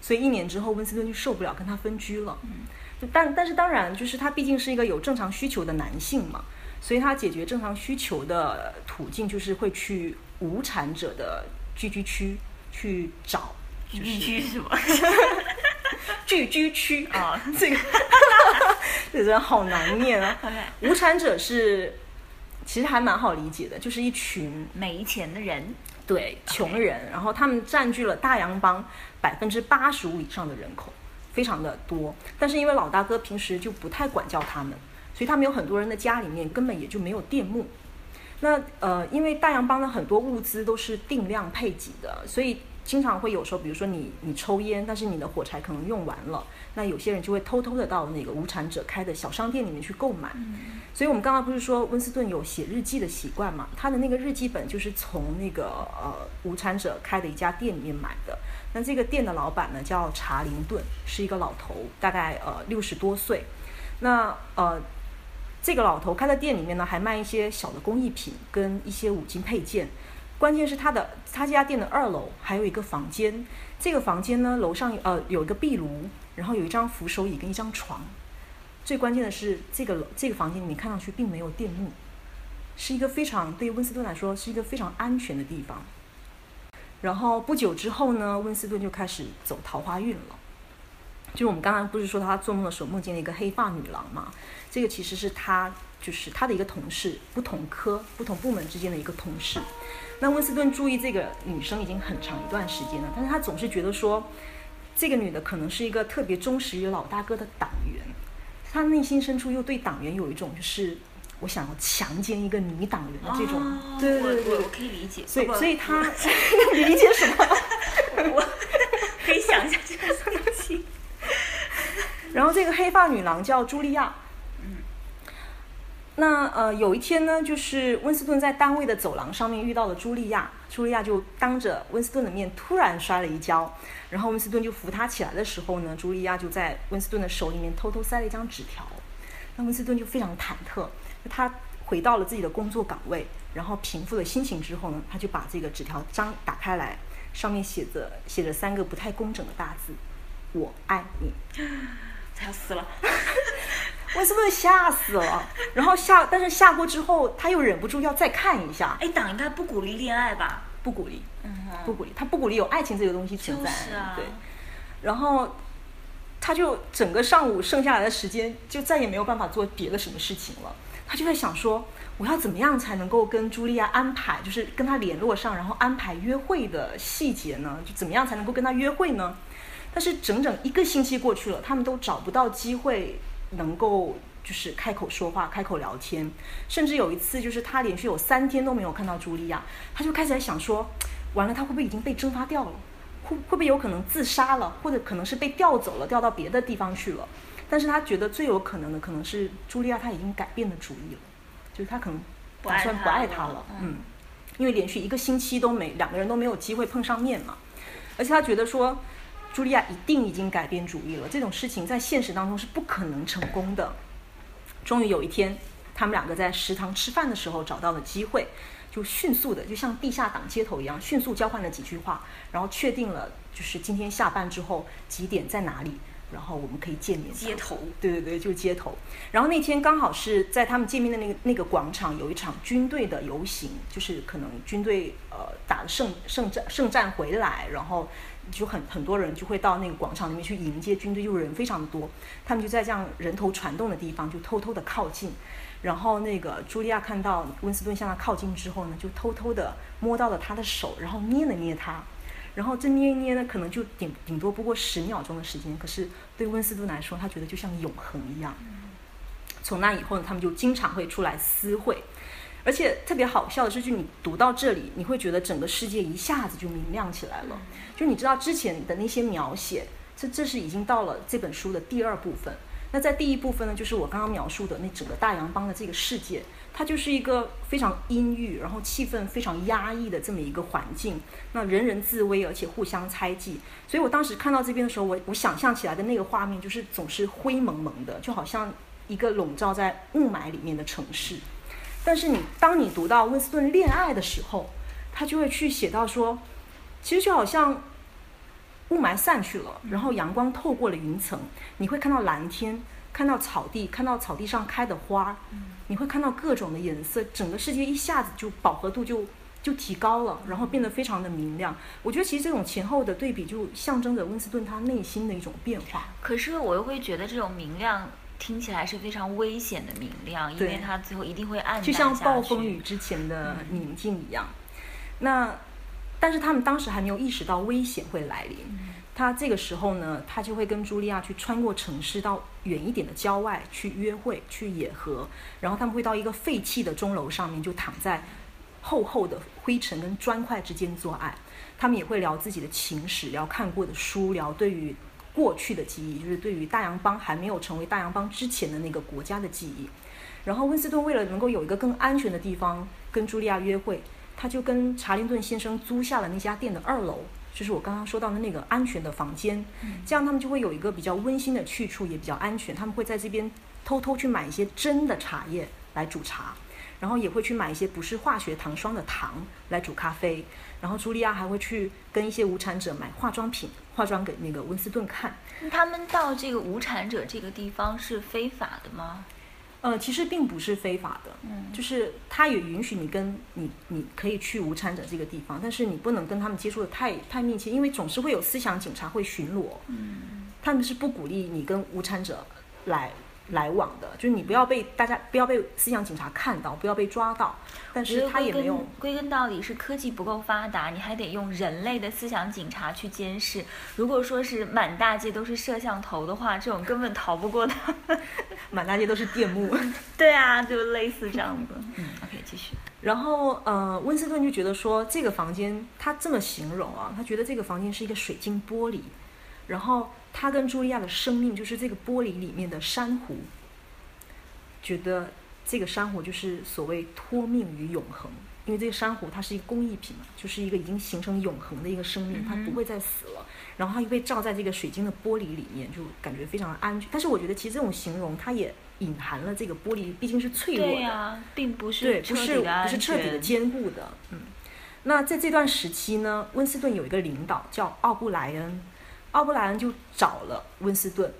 所以一年之后，温斯顿就受不了，跟他分居了，嗯。但但是当然，就是他毕竟是一个有正常需求的男性嘛，所以他解决正常需求的途径就是会去无产者的聚居区去找。聚居区是什么？聚居区啊，这个这真好难念啊。无产者是其实还蛮好理解的，就是一群没钱的人，对，穷人，然后他们占据了大洋帮百分之八十五以上的人口。非常的多，但是因为老大哥平时就不太管教他们，所以他们有很多人的家里面根本也就没有电木，那呃，因为大洋帮的很多物资都是定量配给的，所以经常会有时候，比如说你你抽烟，但是你的火柴可能用完了，那有些人就会偷偷的到那个无产者开的小商店里面去购买。所以我们刚刚不是说温斯顿有写日记的习惯嘛？他的那个日记本就是从那个呃无产者开的一家店里面买的。那这个店的老板呢叫查林顿，是一个老头，大概呃六十多岁。那呃。这个老头开的店里面呢，还卖一些小的工艺品跟一些五金配件。关键是他的他这家店的二楼还有一个房间，这个房间呢楼上呃有一个壁炉，然后有一张扶手椅跟一张床。最关键的是这个这个房间里面看上去并没有电幕，是一个非常对于温斯顿来说是一个非常安全的地方。然后不久之后呢，温斯顿就开始走桃花运了。就是我们刚刚不是说他做梦的时候梦见了一个黑发女郎嘛？这个其实是他，就是他的一个同事，不同科、不同部门之间的一个同事。那温斯顿注意这个女生已经很长一段时间了，但是他总是觉得说，这个女的可能是一个特别忠实于老大哥的党员。他内心深处又对党员有一种就是我想要强奸一个女党员的这种。对对对，我可以理解。所以，所以他理解什么？我可以想一下这个心情。然后这个黑发女郎叫茱莉亚。那呃，有一天呢，就是温斯顿在单位的走廊上面遇到了茱莉亚，茱莉亚就当着温斯顿的面突然摔了一跤，然后温斯顿就扶她起来的时候呢，茱莉亚就在温斯顿的手里面偷偷塞了一张纸条，那温斯顿就非常忐忑，他回到了自己的工作岗位，然后平复了心情之后呢，他就把这个纸条张打开来，上面写着写着三个不太工整的大字：我爱你。他要死了。温斯顿吓死了，然后下，但是下过之后，他又忍不住要再看一下。哎，党应该不鼓励恋爱吧？不鼓励，嗯，不鼓励，他不鼓励有爱情这个东西存在。是啊。对。然后，他就整个上午剩下来的时间，就再也没有办法做别的什么事情了。他就在想说，我要怎么样才能够跟茱莉亚安排，就是跟他联络上，然后安排约会的细节呢？就怎么样才能够跟他约会呢？但是整整一个星期过去了，他们都找不到机会。能够就是开口说话、开口聊天，甚至有一次，就是他连续有三天都没有看到茱莉亚，他就开始在想说，完了，他会不会已经被蒸发掉了？会会不会有可能自杀了，或者可能是被调走了，调到别的地方去了？但是他觉得最有可能的可能是茱莉亚，他已经改变了主意了，就是他可能打算不爱他了，嗯，因为连续一个星期都没两个人都没有机会碰上面嘛，而且他觉得说。茱莉亚一定已经改变主意了，这种事情在现实当中是不可能成功的。终于有一天，他们两个在食堂吃饭的时候找到了机会，就迅速的就像地下党接头一样，迅速交换了几句话，然后确定了就是今天下班之后几点在哪里，然后我们可以见面。街头，对对对，就街头。然后那天刚好是在他们见面的那个那个广场有一场军队的游行，就是可能军队呃打了胜胜战胜战回来，然后。就很很多人就会到那个广场里面去迎接军队，就人非常的多。他们就在这样人头攒动的地方，就偷偷的靠近。然后那个茱莉亚看到温斯顿向他靠近之后呢，就偷偷的摸到了他的手，然后捏了捏他。然后这捏一捏呢，可能就顶顶多不过十秒钟的时间，可是对温斯顿来说，他觉得就像永恒一样。从那以后呢，他们就经常会出来私会。而且特别好笑的是，就你读到这里，你会觉得整个世界一下子就明亮起来了。就你知道之前的那些描写，这这是已经到了这本书的第二部分。那在第一部分呢，就是我刚刚描述的那整个大洋帮的这个世界，它就是一个非常阴郁，然后气氛非常压抑的这么一个环境。那人人自危，而且互相猜忌。所以我当时看到这边的时候，我我想象起来的那个画面，就是总是灰蒙蒙的，就好像一个笼罩在雾霾里面的城市。但是你当你读到温斯顿恋爱的时候，他就会去写到说，其实就好像雾霾散去了，然后阳光透过了云层，你会看到蓝天，看到草地，看到草地上开的花，你会看到各种的颜色，整个世界一下子就饱和度就就提高了，然后变得非常的明亮。我觉得其实这种前后的对比，就象征着温斯顿他内心的一种变化。可是我又会觉得这种明亮。听起来是非常危险的明亮，因为它最后一定会暗淡就像暴风雨之前的宁静一样。那，但是他们当时还没有意识到危险会来临。他这个时候呢，他就会跟茱莉亚去穿过城市，到远一点的郊外去约会，去野河。然后他们会到一个废弃的钟楼上面，就躺在厚厚的灰尘跟砖块之间做爱。他们也会聊自己的情史，聊看过的书，聊对于过去的记忆，就是对于大洋邦还没有成为大洋邦之前的那个国家的记忆。然后温斯顿为了能够有一个更安全的地方跟茱莉亚约会，他就跟查林顿先生租下了那家店的二楼。就是我刚刚说到的那个安全的房间，这样他们就会有一个比较温馨的去处，也比较安全。他们会在这边偷偷去买一些真的茶叶来煮茶，然后也会去买一些不是化学糖霜的糖来煮咖啡。然后茱莉亚还会去跟一些无产者买化妆品，化妆给那个温斯顿看。他们到这个无产者这个地方是非法的吗？呃，其实并不是非法的，嗯，就是他也允许你跟你，你可以去无产者这个地方，但是你不能跟他们接触的太太密切，因为总是会有思想警察会巡逻，嗯，他们是不鼓励你跟无产者来。来往的，就是你不要被大家不要被思想警察看到，不要被抓到。但是他也没有归根到底是科技不够发达，你还得用人类的思想警察去监视。如果说是满大街都是摄像头的话，这种根本逃不过的。满大街都是电幕。对啊，就类似这样子。嗯，OK，继续。然后呃，温斯顿就觉得说这个房间，他这么形容啊，他觉得这个房间是一个水晶玻璃，然后。他跟茱莉亚的生命就是这个玻璃里面的珊瑚，觉得这个珊瑚就是所谓托命于永恒，因为这个珊瑚它是一个工艺品嘛，就是一个已经形成永恒的一个生命，它不会再死了。然后它又被罩在这个水晶的玻璃里面，就感觉非常的安全。但是我觉得其实这种形容它也隐含了这个玻璃毕竟是脆弱的，并不是对，不是不是彻底的坚固的。嗯，那在这段时期呢，温斯顿有一个领导叫奥布莱恩。奥布莱恩就找了温斯顿，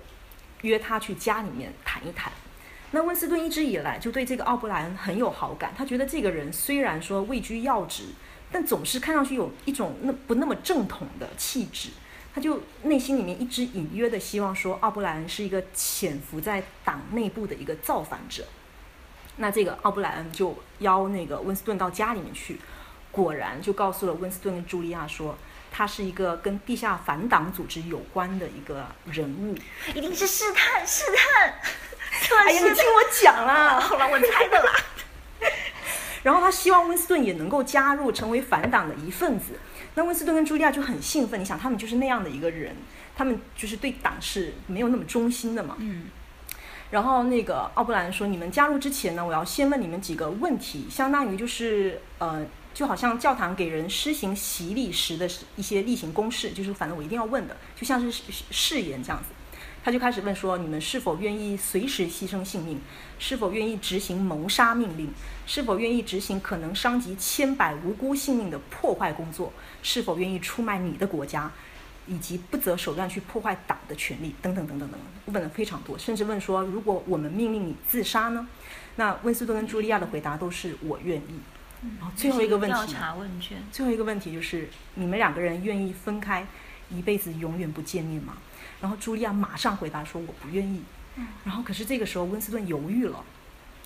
约他去家里面谈一谈。那温斯顿一直以来就对这个奥布莱恩很有好感，他觉得这个人虽然说位居要职，但总是看上去有一种那不那么正统的气质。他就内心里面一直隐约的希望说，奥布莱恩是一个潜伏在党内部的一个造反者。那这个奥布莱恩就邀那个温斯顿到家里面去，果然就告诉了温斯顿跟茱莉亚说。他是一个跟地下反党组织有关的一个人物，一定是试探试探。哎呀，你听我讲啦，好了，我猜的啦。然后他希望温斯顿也能够加入，成为反党的一份子。那温斯顿跟茱莉亚就很兴奋，你想，他们就是那样的一个人，他们就是对党是没有那么忠心的嘛。嗯。然后那个奥布兰说：“你们加入之前呢，我要先问你们几个问题，相当于就是呃。”就好像教堂给人施行洗礼时的一些例行公事，就是反正我一定要问的，就像是誓言这样子。他就开始问说：你们是否愿意随时牺牲性命？是否愿意执行谋杀命令？是否愿意执行可能伤及千百无辜性命的破坏工作？是否愿意出卖你的国家，以及不择手段去破坏党的权利？等等等等等，问了非常多，甚至问说：如果我们命令你自杀呢？那温斯顿跟茱莉亚的回答都是我愿意。然后最后一个问题，调查问卷。最后一个问题就是，你们两个人愿意分开，一辈子永远不见面吗？然后茱莉亚马上回答说：“我不愿意。”然后可是这个时候温斯顿犹豫了，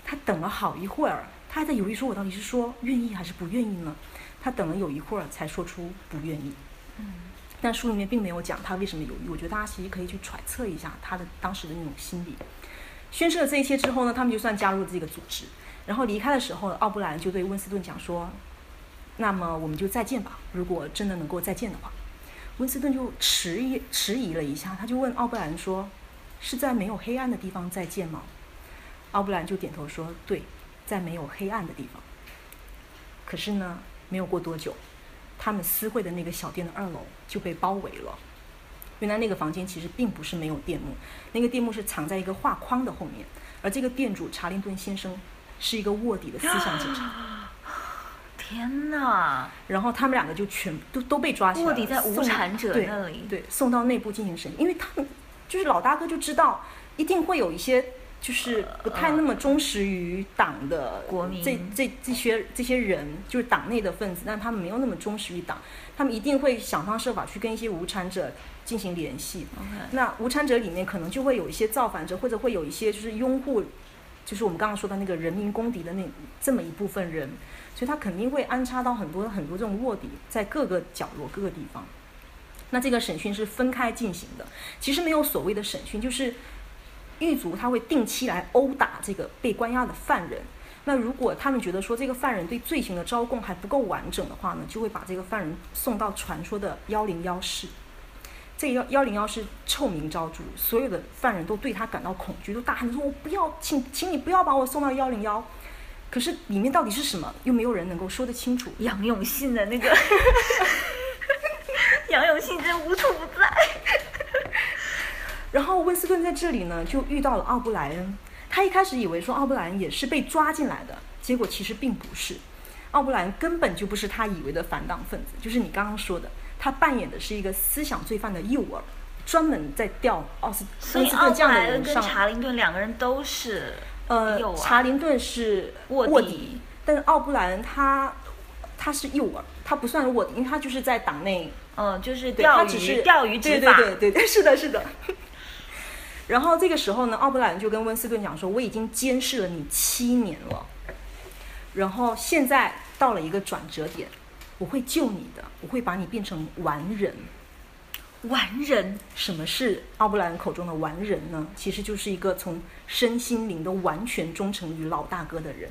他等了好一会儿，他还在犹豫，说我到底是说愿意还是不愿意呢？他等了有一会儿才说出不愿意。嗯。但书里面并没有讲他为什么犹豫，我觉得大家其实可以去揣测一下他的当时的那种心理。宣誓了这一切之后呢，他们就算加入了这个组织。然后离开的时候，奥布莱恩就对温斯顿讲说：“那么我们就再见吧。如果真的能够再见的话。”温斯顿就迟疑迟疑了一下，他就问奥布莱恩说：“是在没有黑暗的地方再见吗？”奥布莱恩就点头说：“对，在没有黑暗的地方。”可是呢，没有过多久，他们私会的那个小店的二楼就被包围了。原来那个房间其实并不是没有电幕，那个电幕是藏在一个画框的后面，而这个店主查林顿先生。是一个卧底的思想警察，天哪！然后他们两个就全都都被抓起来，卧底在无产者那里，对，送到内部进行审，因为他们就是老大哥就知道一定会有一些就是不太那么忠实于党的国民，这这这些这些人就是党内的分子，但他们没有那么忠实于党，他们一定会想方设法去跟一些无产者进行联系。那无产者里面可能就会有一些造反者，或者会有一些就是拥护。就是我们刚刚说的那个人民公敌的那这么一部分人，所以他肯定会安插到很多很多这种卧底在各个角落、各个地方。那这个审讯是分开进行的，其实没有所谓的审讯，就是狱卒他会定期来殴打这个被关押的犯人。那如果他们觉得说这个犯人对罪行的招供还不够完整的话呢，就会把这个犯人送到传说的幺零幺室。这幺幺零幺是臭名昭著，所有的犯人都对他感到恐惧，都大喊说：“我不要，请请你不要把我送到幺零幺。”可是里面到底是什么，又没有人能够说得清楚。杨永信的那个，杨永信真无处不在。然后温斯顿在这里呢，就遇到了奥布莱恩。他一开始以为说奥布莱恩也是被抓进来的，结果其实并不是。奥布莱恩根本就不是他以为的反党分子，就是你刚刚说的，他扮演的是一个思想罪犯的诱饵，专门在钓奥斯温斯顿这样的人上。跟查林顿两个人都是。呃，查林顿是卧底，但是奥布莱恩他他是诱饵，他不算卧底，因为他就是在党内，嗯，就是钓鱼钓鱼执法，对对对对，是的，是的。然后这个时候呢，奥布莱恩就跟温斯顿讲说：“我已经监视了你七年了，然后现在到了一个转折点，我会救你的，我会把你变成完人。”完人，什么是奥布莱恩口中的完人呢？其实就是一个从身心灵都完全忠诚于老大哥的人。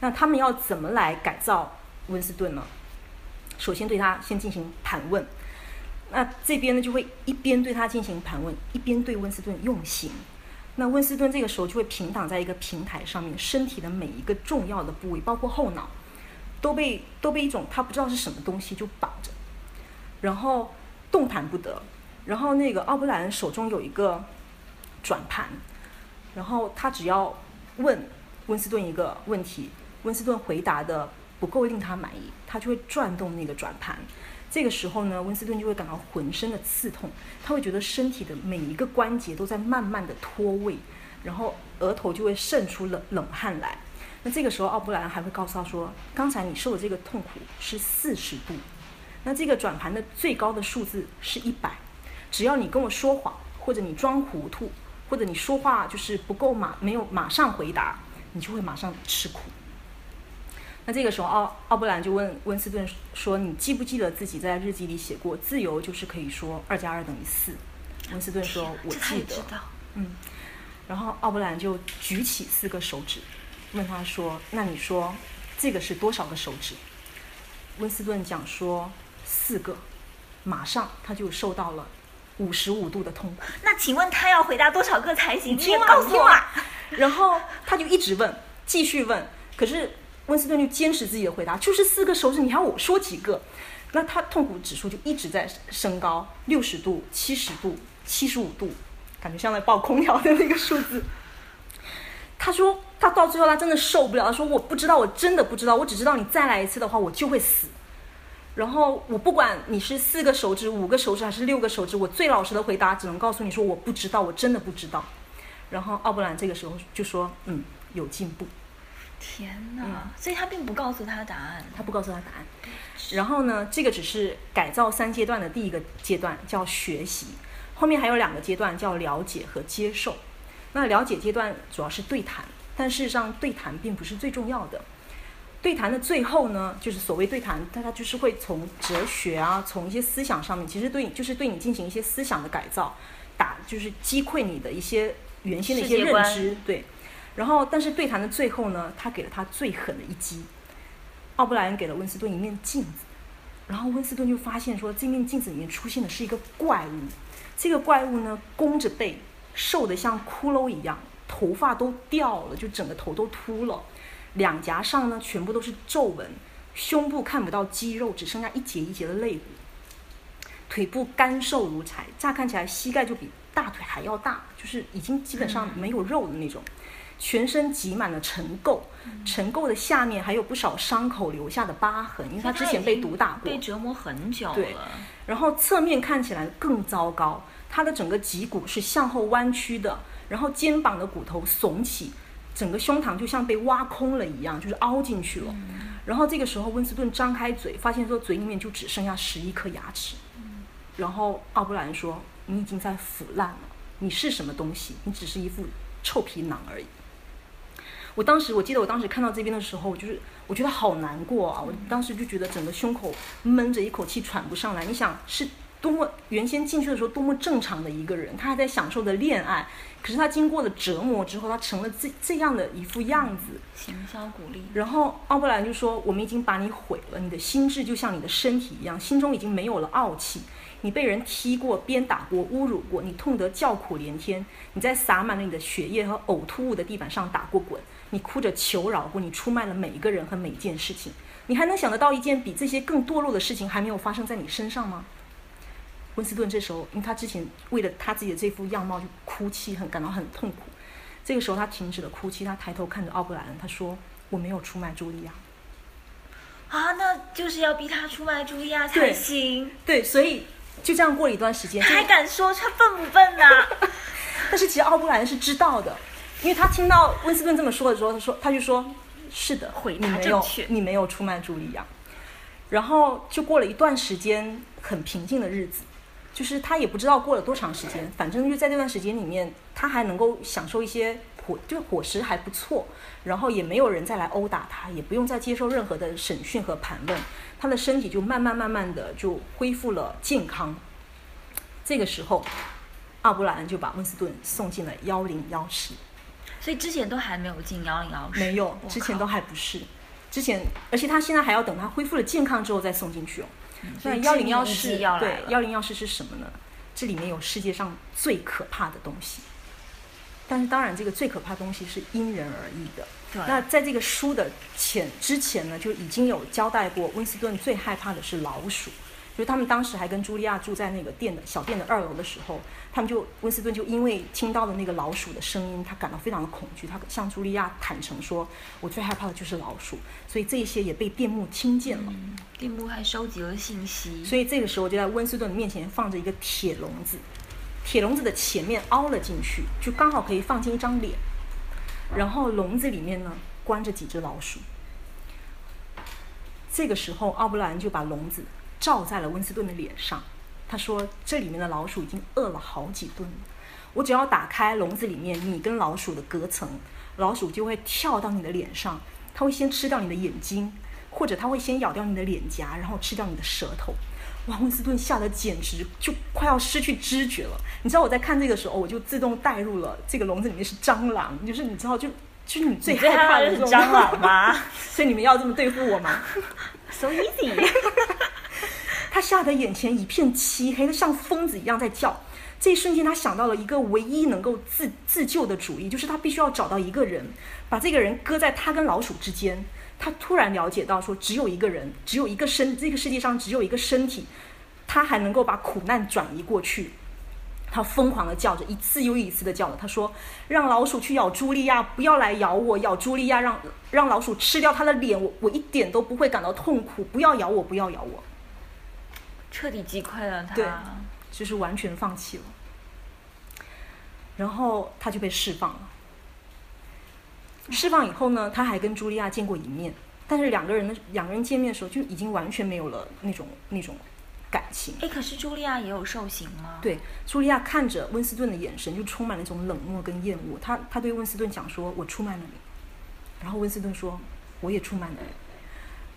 那他们要怎么来改造温斯顿呢？首先对他先进行盘问。那这边呢就会一边对他进行盘问，一边对温斯顿用刑。那温斯顿这个时候就会平躺在一个平台上面，身体的每一个重要的部位，包括后脑，都被都被一种他不知道是什么东西就绑着，然后动弹不得。然后那个奥布莱恩手中有一个转盘，然后他只要问温斯顿一个问题，温斯顿回答的不够令他满意，他就会转动那个转盘。这个时候呢，温斯顿就会感到浑身的刺痛，他会觉得身体的每一个关节都在慢慢的脱位，然后额头就会渗出冷冷汗来。那这个时候，奥布莱恩还会告诉他说：“刚才你受的这个痛苦是四十度，那这个转盘的最高的数字是一百。”只要你跟我说谎，或者你装糊涂，或者你说话就是不够马，没有马上回答，你就会马上吃苦。那这个时候，奥奥布兰就问温斯顿说：“你记不记得自己在日记里写过，自由就是可以说二加二等于四？”温斯顿说：“我记得。”嗯。然后奥布兰就举起四个手指，问他说：“那你说这个是多少个手指？”温斯顿讲说：“四个。”马上他就受到了。五十五度的痛苦。那请问他要回答多少个才行？你也告诉我。然后他就一直问，继续问。可是温斯顿就坚持自己的回答，就是四个手指，你还要我说几个？那他痛苦指数就一直在升高，六十度、七十度、七十五度，感觉像在报空调的那个数字。他说他到最后他真的受不了，他说我不知道，我真的不知道，我只知道你再来一次的话，我就会死。然后我不管你是四个手指、五个手指还是六个手指，我最老实的回答只能告诉你说我不知道，我真的不知道。然后奥布兰这个时候就说：“嗯，有进步。”天哪！所以他并不告诉他答案，他不告诉他答案。然后呢，这个只是改造三阶段的第一个阶段，叫学习。后面还有两个阶段，叫了解和接受。那了解阶段主要是对谈，但事实上对谈并不是最重要的。对谈的最后呢，就是所谓对谈，大家就是会从哲学啊，从一些思想上面，其实对，就是对你进行一些思想的改造，打就是击溃你的一些原先的一些认知，对。然后，但是对谈的最后呢，他给了他最狠的一击。奥布莱恩给了温斯顿一面镜子，然后温斯顿就发现说，这面镜子里面出现的是一个怪物。这个怪物呢，弓着背，瘦得像骷髅一样，头发都掉了，就整个头都秃了。两颊上呢，全部都是皱纹，胸部看不到肌肉，只剩下一节一节的肋骨，腿部干瘦如柴，乍看起来膝盖就比大腿还要大，就是已经基本上没有肉的那种，全身挤满了尘垢，尘垢的下面还有不少伤口留下的疤痕，因为他之前被毒打过，被折磨很久了。对，然后侧面看起来更糟糕，他的整个脊骨是向后弯曲的，然后肩膀的骨头耸起。整个胸膛就像被挖空了一样，就是凹进去了。然后这个时候，温斯顿张开嘴，发现说嘴里面就只剩下十一颗牙齿。然后奥布兰说：“你已经在腐烂了，你是什么东西？你只是一副臭皮囊而已。”我当时我记得我当时看到这边的时候，就是我觉得好难过啊！我当时就觉得整个胸口闷着一口气喘不上来。你想是多么原先进去的时候多么正常的一个人，他还在享受着恋爱，可是他经过了折磨之后，他成了这这样的一副样子。行销鼓励。然后奥布兰就说：“我们已经把你毁了，你的心智就像你的身体一样，心中已经没有了傲气。你被人踢过、鞭打过、侮辱过，你痛得叫苦连天。你在洒满了你的血液和呕吐物的地板上打过滚，你哭着求饶过，你出卖了每一个人和每一件事情。你还能想得到一件比这些更堕落的事情还没有发生在你身上吗？”温斯顿这时候，因为他之前为了他自己的这副样貌就哭泣，很感到很痛苦。这个时候，他停止了哭泣，他抬头看着奥布莱恩，他说：“我没有出卖茱莉亚。”啊，那就是要逼他出卖茱莉亚才行。对，所以就这样过了一段时间。他还敢说他笨不笨呢？但是其实奥布莱恩是知道的，因为他听到温斯顿这么说的时候，他说他就说：“是的，你没有，你没有出卖茱莉亚。”然后就过了一段时间很平静的日子。就是他也不知道过了多长时间，反正就在这段时间里面，他还能够享受一些伙，就伙食还不错，然后也没有人再来殴打他，也不用再接受任何的审讯和盘问，他的身体就慢慢慢慢的就恢复了健康。这个时候，阿布兰就把温斯顿送进了幺零幺室，所以之前都还没有进幺零幺室，没有，之前都还不是，之前，而且他现在还要等他恢复了健康之后再送进去哦。那幺零幺室对幺零幺室是什么呢？这里面有世界上最可怕的东西，但是当然这个最可怕东西是因人而异的。那在这个书的前之前呢，就已经有交代过，温斯顿最害怕的是老鼠。就他们当时还跟茱莉亚住在那个店的小店的二楼的时候，他们就温斯顿就因为听到了那个老鼠的声音，他感到非常的恐惧。他向茱莉亚坦诚说：“我最害怕的就是老鼠。”所以这些也被电幕听见了。电幕还收集了信息。所以这个时候就在温斯顿面前放着一个铁笼子，铁笼子的前面凹了进去，就刚好可以放进一张脸。然后笼子里面呢关着几只老鼠。这个时候奥布兰就把笼子。照在了温斯顿的脸上，他说：“这里面的老鼠已经饿了好几顿了。我只要打开笼子里面你跟老鼠的隔层，老鼠就会跳到你的脸上，它会先吃掉你的眼睛，或者它会先咬掉你的脸颊，然后吃掉你的舌头。”哇，温斯顿吓得简直就快要失去知觉了。你知道我在看这个时候，我就自动带入了这个笼子里面是蟑螂，就是你知道，就就是你最害怕的蟑螂吗？所以你们要这么对付我吗？So easy。他吓得眼前一片漆黑，他像疯子一样在叫。这一瞬间，他想到了一个唯一能够自自救的主意，就是他必须要找到一个人，把这个人搁在他跟老鼠之间。他突然了解到，说只有一个人，只有一个身，这个世界上只有一个身体，他还能够把苦难转移过去。他疯狂的叫着，一次又一次的叫着。他说：“让老鼠去咬茱莉亚，不要来咬我。咬茱莉亚，让让老鼠吃掉她的脸，我我一点都不会感到痛苦。不要咬我，不要咬我。”彻底击溃了他，对，就是完全放弃了。然后他就被释放了。释放以后呢，他还跟茱莉亚见过一面，但是两个人的两个人见面的时候就已经完全没有了那种那种感情。哎，可是茱莉亚也有受刑吗？对，茱莉亚看着温斯顿的眼神就充满了一种冷漠跟厌恶。他他对温斯顿讲说：“我出卖了你。”然后温斯顿说：“我也出卖了你。”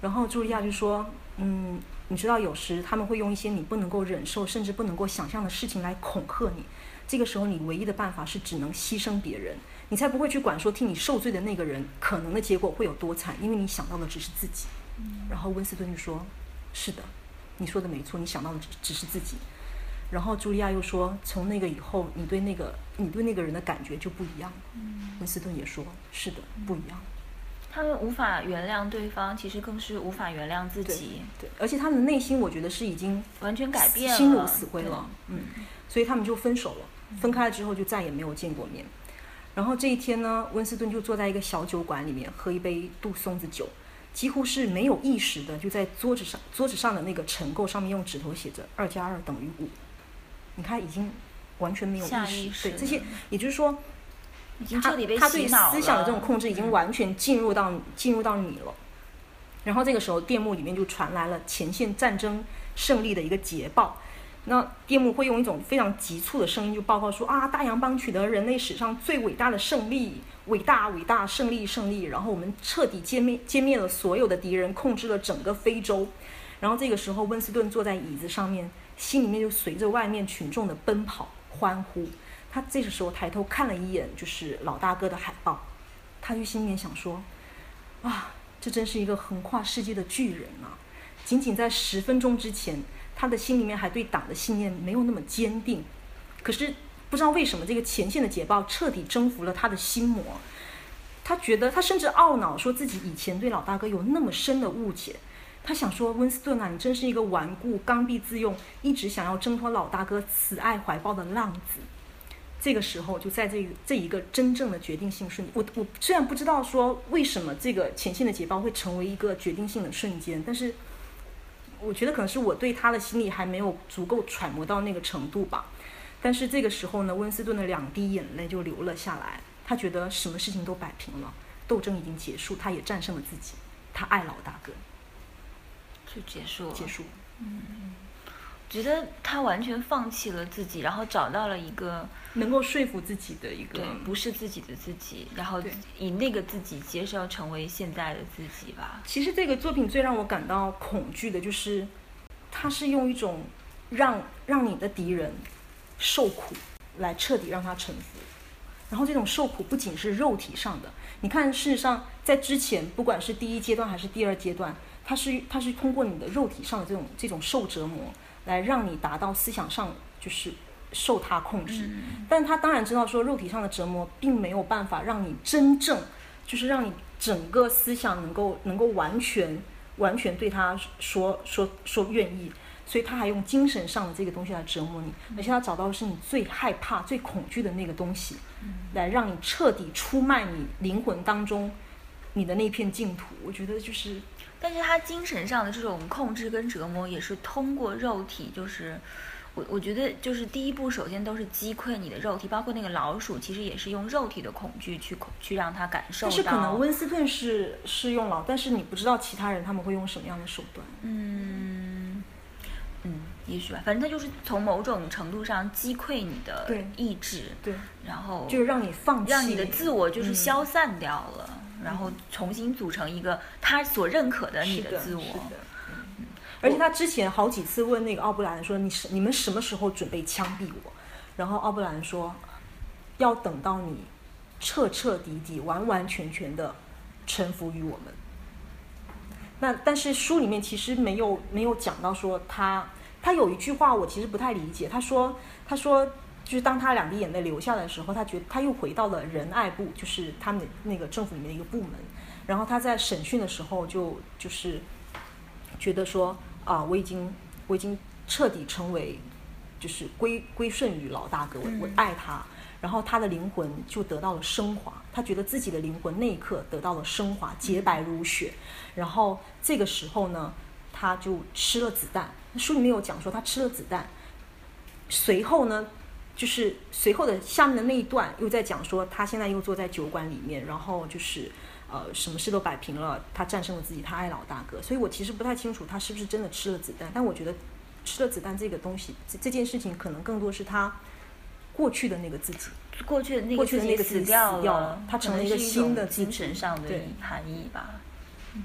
然后茱莉亚就说：“嗯。”你知道，有时他们会用一些你不能够忍受，甚至不能够想象的事情来恐吓你。这个时候，你唯一的办法是只能牺牲别人，你才不会去管说替你受罪的那个人可能的结果会有多惨，因为你想到的只是自己。然后温斯顿就说：“是的，你说的没错，你想到的只只是自己。”然后茱莉亚又说：“从那个以后，你对那个你对那个人的感觉就不一样了。”温斯顿也说：“是的，不一样。”他们无法原谅对方，其实更是无法原谅自己。对，而且他们的内心，我觉得是已经完全改变了，心如死灰了。嗯，所以他们就分手了。分开了之后，就再也没有见过面。然后这一天呢，温斯顿就坐在一个小酒馆里面，喝一杯杜松子酒，几乎是没有意识的，就在桌子上桌子上的那个尘垢上面用指头写着“二加二等于五”。你看，已经完全没有意识。对这些，也就是说。他他对思想的这种控制已经完全进入到进入到你了，然后这个时候电幕里面就传来了前线战争胜利的一个捷报，那电幕会用一种非常急促的声音就报告说啊，大洋邦取得人类史上最伟大的胜利，伟大伟大胜利胜利，然后我们彻底歼灭歼灭了所有的敌人，控制了整个非洲，然后这个时候温斯顿坐在椅子上面，心里面就随着外面群众的奔跑欢呼。他这个时候抬头看了一眼，就是老大哥的海报，他就心里面想说：“啊，这真是一个横跨世界的巨人啊！”仅仅在十分钟之前，他的心里面还对党的信念没有那么坚定，可是不知道为什么，这个前线的捷报彻底征服了他的心魔。他觉得，他甚至懊恼，说自己以前对老大哥有那么深的误解。他想说，温斯顿啊，你真是一个顽固、刚愎自用，一直想要挣脱老大哥慈爱怀抱的浪子。这个时候，就在这这一个真正的决定性瞬间，我我虽然不知道说为什么这个前线的捷报会成为一个决定性的瞬间，但是我觉得可能是我对他的心理还没有足够揣摩到那个程度吧。但是这个时候呢，温斯顿的两滴眼泪就流了下来。他觉得什么事情都摆平了，斗争已经结束，他也战胜了自己，他爱老大哥，就结束了。结束。嗯，觉得他完全放弃了自己，然后找到了一个能够说服自己的一个，对，不是自己的自己，然后以那个自己接受成为现在的自己吧。其实这个作品最让我感到恐惧的就是，他是用一种让让你的敌人受苦来彻底让他臣服。然后这种受苦不仅是肉体上的，你看，事实上在之前，不管是第一阶段还是第二阶段，它是它是通过你的肉体上的这种这种受折磨，来让你达到思想上就是受他控制。但他当然知道说，肉体上的折磨并没有办法让你真正就是让你整个思想能够能够完全完全对他说说说愿意。所以他还用精神上的这个东西来折磨你，而且他找到的是你最害怕、最恐惧的那个东西，来让你彻底出卖你灵魂当中你的那片净土。我觉得就是，但是他精神上的这种控制跟折磨也是通过肉体，就是我我觉得就是第一步，首先都是击溃你的肉体，包括那个老鼠，其实也是用肉体的恐惧去恐去让他感受到。但是可能温斯顿是是用老，但是你不知道其他人他们会用什么样的手段。嗯。嗯，也许吧，反正他就是从某种程度上击溃你的意志，对，然后就是让你放弃，让你的自我就是消散掉了，然后重新组成一个他所认可的你的自我。嗯，而且他之前好几次问那个奥布兰说：“你是你们什么时候准备枪毙我？”然后奥布兰说：“要等到你彻彻底底、完完全全的臣服于我们。”那但是书里面其实没有没有讲到说他。他有一句话我其实不太理解，他说：“他说就是当他两滴眼泪流下来的时候，他觉得他又回到了仁爱部，就是他们那个政府里面的一个部门。然后他在审讯的时候就就是觉得说啊，我已经我已经彻底成为就是归归顺于老大哥，我我爱他。然后他的灵魂就得到了升华，他觉得自己的灵魂那一刻得到了升华，洁白如雪。然后这个时候呢，他就吃了子弹。”书里面有讲说他吃了子弹，随后呢，就是随后的下面的那一段又在讲说他现在又坐在酒馆里面，然后就是呃什么事都摆平了，他战胜了自己，他爱老大哥。所以我其实不太清楚他是不是真的吃了子弹，但我觉得吃了子弹这个东西，这这件事情可能更多是他过去的那个自己，过去的那个自己死掉了，他成了一个新的精神上的含义吧。嗯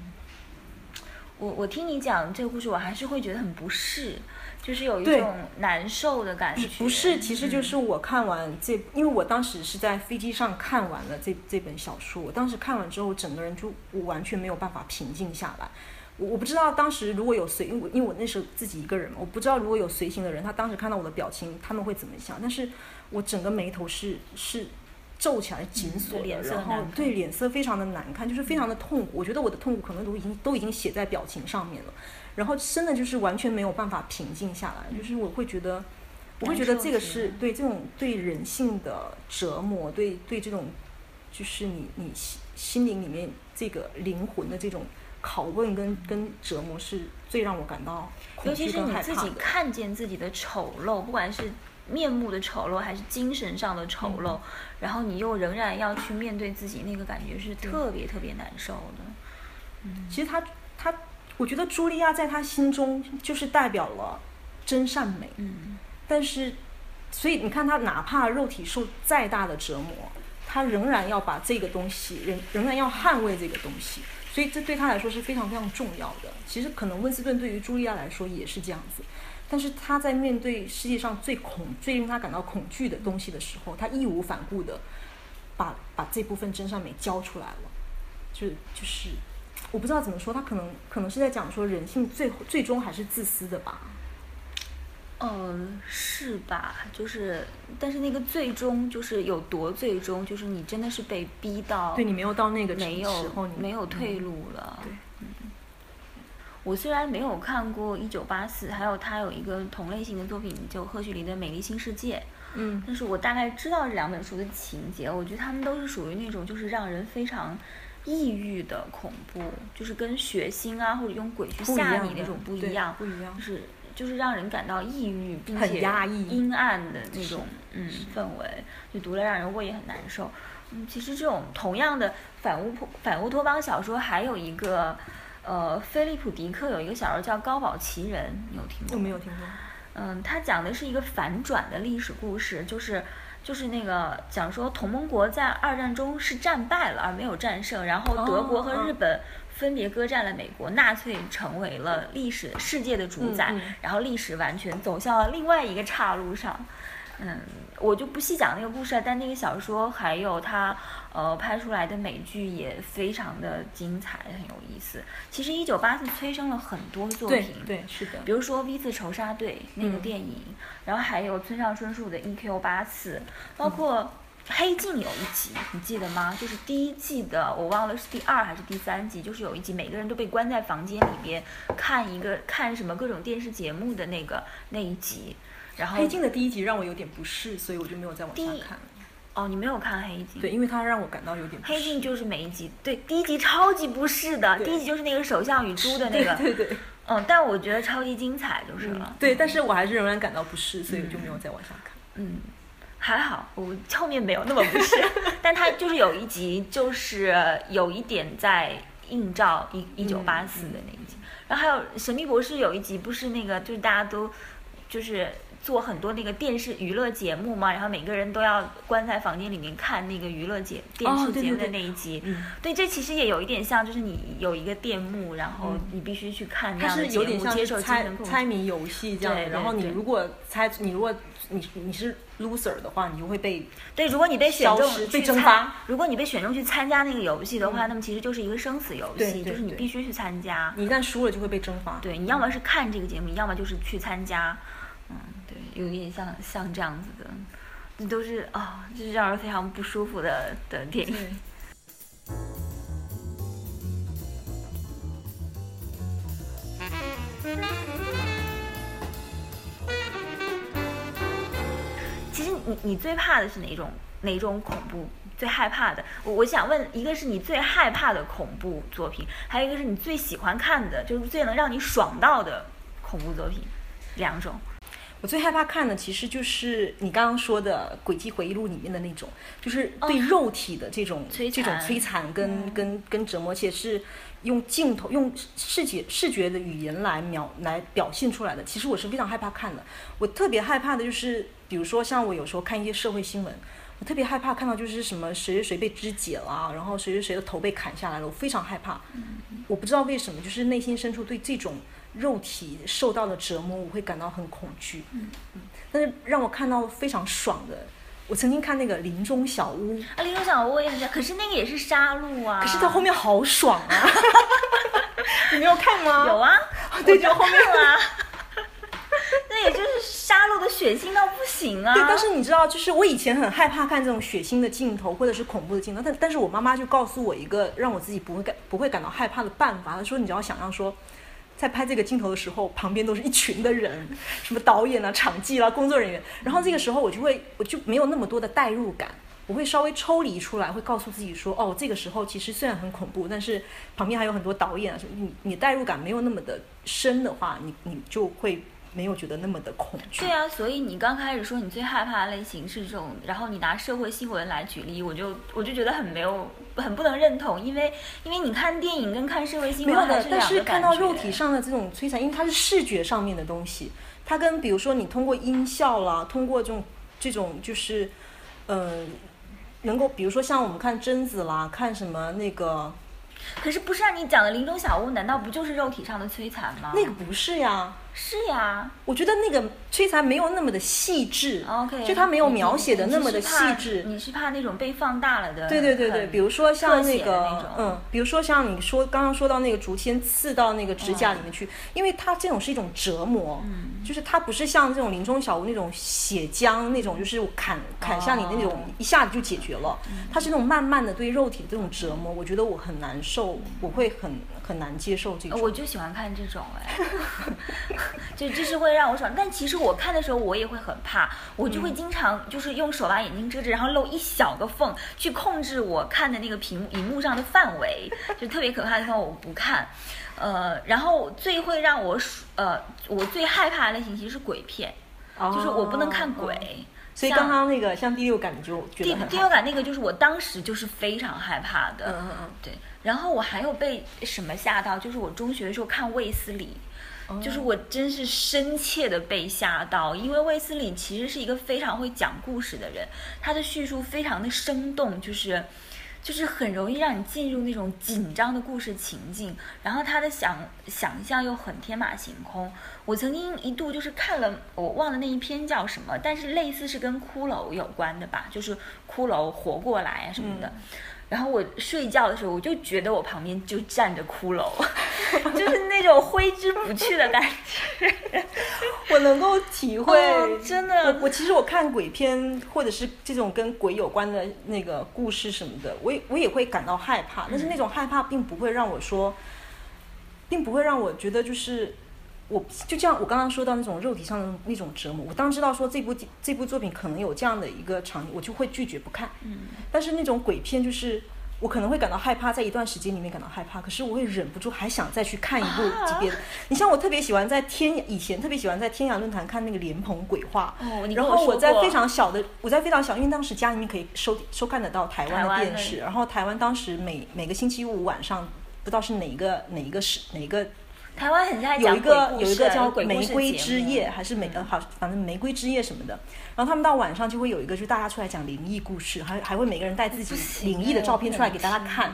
我我听你讲这个故事，我还是会觉得很不适，就是有一种难受的感觉。不是，其实就是我看完这，因为我当时是在飞机上看完了这这本小说，我当时看完之后，整个人就我完全没有办法平静下来。我我不知道当时如果有随，因为因为我那时候自己一个人嘛，我不知道如果有随行的人，他当时看到我的表情，他们会怎么想。但是我整个眉头是是。皱起来，紧锁的，然后对脸色非常的难看，就是非常的痛苦。我觉得我的痛苦可能都已经都已经写在表情上面了，然后真的就是完全没有办法平静下来。就是我会觉得，我会觉得这个是对这种对人性的折磨，对对这种就是你你心心灵里面这个灵魂的这种拷问跟跟折磨，是最让我感到尤其是你自己看见自己的丑陋，不管是。面目的丑陋还是精神上的丑陋，然后你又仍然要去面对自己，那个感觉是特别特别难受的。嗯，其实他他，我觉得茱莉亚在他心中就是代表了真善美。嗯，但是，所以你看他哪怕肉体受再大的折磨，他仍然要把这个东西，仍仍然要捍卫这个东西。所以这对他来说是非常非常重要的。其实可能温斯顿对于茱莉亚来说也是这样子。但是他在面对世界上最恐、最令他感到恐惧的东西的时候，他义无反顾的把把这部分真善美交出来了。就就是我不知道怎么说，他可能可能是在讲说人性最最终还是自私的吧。嗯，是吧？就是，但是那个最终就是有多最终，就是你真的是被逼到，对你没有到那个没有没有退路了。对，嗯。我虽然没有看过《一九八四》，还有他有一个同类型的作品，就赫胥黎的《美丽新世界》。嗯。但是我大概知道这两本书的情节，我觉得他们都是属于那种就是让人非常抑郁的恐怖，就是跟血腥啊或者用鬼去吓你那种不一样，不一样，是。就是让人感到抑郁，并且压抑阴暗的那种嗯氛围，就读了让人胃也很难受。嗯，其实这种同样的反乌托反乌托邦小说，还有一个呃，菲利普迪克有一个小说叫《高堡奇人》，你有听过？我没有听过。嗯，他讲的是一个反转的历史故事，就是就是那个讲说同盟国在二战中是战败了而没有战胜，然后德国和日本。分别割占了美国，纳粹成为了历史世界的主宰，然后历史完全走向了另外一个岔路上。嗯，我就不细讲那个故事了，但那个小说还有它呃拍出来的美剧也非常的精彩，很有意思。其实一九八四催生了很多作品，对，是的。比如说 V 字仇杀队那个电影，然后还有村上春树的 E.Q. 八四，包括。黑镜有一集，你记得吗？就是第一季的，我忘了是第二还是第三集，就是有一集每个人都被关在房间里边看一个看什么各种电视节目的那个那一集。然后黑镜的第一集让我有点不适，所以我就没有再往下看。哦，你没有看黑镜？对，因为它让我感到有点。黑镜就是每一集，对，第一集超级不适的，第一集就是那个首相与猪的那个，对对。嗯，但我觉得超级精彩就是了。对，但是我还是仍然感到不适，所以我就没有再往下看。嗯。还好，我后面没有那么不适，但他就是有一集，就是有一点在映照一一九八四的那一集，然后还有《神秘博士》有一集，不是那个，就是大家都就是。做很多那个电视娱乐节目嘛，然后每个人都要关在房间里面看那个娱乐节电视节目的那一集。对，这其实也有一点像，就是你有一个电幕，然后你必须去看那样的节目，接受猜猜谜游戏这样。然后你如果猜，你如果你你是 loser 的话，你就会被对。如果你被选中被蒸发，如果你被选中去参加那个游戏的话，那么其实就是一个生死游戏，就是你必须去参加。你一旦输了，就会被蒸发。对你要么是看这个节目，要么就是去参加。嗯。有点像像这样子的，这都是啊，就是让人非常不舒服的的电影。其实你你最怕的是哪种哪种恐怖？最害怕的，我我想问，一个是你最害怕的恐怖作品，还有一个是你最喜欢看的，就是最能让你爽到的恐怖作品，两种。我最害怕看的其实就是你刚刚说的《轨迹回忆录》里面的那种，就是对肉体的这种这种摧残跟跟跟折磨，且是用镜头用视觉视觉的语言来描来表现出来的。其实我是非常害怕看的。我特别害怕的就是，比如说像我有时候看一些社会新闻，我特别害怕看到就是什么谁谁谁被肢解了，然后谁谁谁的头被砍下来了，我非常害怕。我不知道为什么，就是内心深处对这种。肉体受到的折磨，我会感到很恐惧。嗯嗯，但是让我看到非常爽的，我曾经看那个《林中小屋》啊，《林中小屋》我也很喜欢，可是那个也是杀戮啊。可是它后面好爽啊！你没有看吗？有啊，对，就后面啊。那也就是杀戮的血腥到不行啊。对，但是你知道，就是我以前很害怕看这种血腥的镜头或者是恐怖的镜头，但但是我妈妈就告诉我一个让我自己不会感不会感到害怕的办法，她说你只要想象说。在拍这个镜头的时候，旁边都是一群的人，什么导演啊、场记啦、工作人员。然后这个时候，我就会，我就没有那么多的代入感，我会稍微抽离出来，会告诉自己说，哦，这个时候其实虽然很恐怖，但是旁边还有很多导演啊什么，你你代入感没有那么的深的话，你你就会。没有觉得那么的恐惧。对啊，所以你刚开始说你最害怕的类型是这种，然后你拿社会新闻来举例，我就我就觉得很没有，很不能认同，因为因为你看电影跟看社会新闻没有的，但是看到肉体上的这种摧残，因为它是视觉上面的东西，它跟比如说你通过音效啦，通过这种这种就是，呃，能够比如说像我们看贞子啦，看什么那个，可是不是啊？你讲的林中小屋难道不就是肉体上的摧残吗？那个不是呀。是呀，我觉得那个摧残没有那么的细致，OK，就他没有描写的那么的细致。你是怕那种被放大了的？对对对对，比如说像那个，嗯，比如说像你说刚刚说到那个竹签刺到那个指甲里面去，因为它这种是一种折磨，嗯，就是它不是像这种林中小屋那种血浆那种，就是砍砍下你那种一下子就解决了，它是那种慢慢的对肉体的这种折磨，我觉得我很难受，我会很很难接受这种。我就喜欢看这种哎。就就是会让我爽，但其实我看的时候我也会很怕，我就会经常就是用手把眼睛遮着，然后露一小个缝去控制我看的那个屏荧幕上的范围，就特别可怕的地方我不看。呃，然后最会让我呃我最害怕的类型其实是鬼片，就是我不能看鬼。所以刚刚那个像第六感你就觉得第六感那个就是我当时就是非常害怕的。嗯嗯嗯，对。然后我还有被什么吓到，就是我中学的时候看卫斯理。就是我真是深切的被吓到，因为卫斯理其实是一个非常会讲故事的人，他的叙述非常的生动，就是，就是很容易让你进入那种紧张的故事情境，然后他的想想象又很天马行空。我曾经一度就是看了，我忘了那一篇叫什么，但是类似是跟骷髅有关的吧，就是骷髅活过来啊什么的。然后我睡觉的时候，我就觉得我旁边就站着骷髅，就是那种挥之不去的感觉。我能够体会，真的。我我其实我看鬼片或者是这种跟鬼有关的那个故事什么的，我也我也会感到害怕。但是那种害怕并不会让我说，并不会让我觉得就是。我就这样，我刚刚说到那种肉体上的那种折磨，我当知道说这部这部作品可能有这样的一个场景，我就会拒绝不看。嗯。但是那种鬼片，就是我可能会感到害怕，在一段时间里面感到害怕，可是我会忍不住还想再去看一部级别的。你像我特别喜欢在天以前特别喜欢在天涯论坛看那个莲蓬鬼话。哦，然后我在非常小的，我在非常小，因为当时家里面可以收收看得到台湾的电视，然后台湾当时每每个星期五晚上，不知道是哪一个哪一个是哪一个。台湾很像有一个有一个叫《玫瑰之夜》，还是玫呃好，反正《玫瑰之夜》什么的。然后他们到晚上就会有一个，就大家出来讲灵异故事，还还会每个人带自己灵异的照片出来给大家看。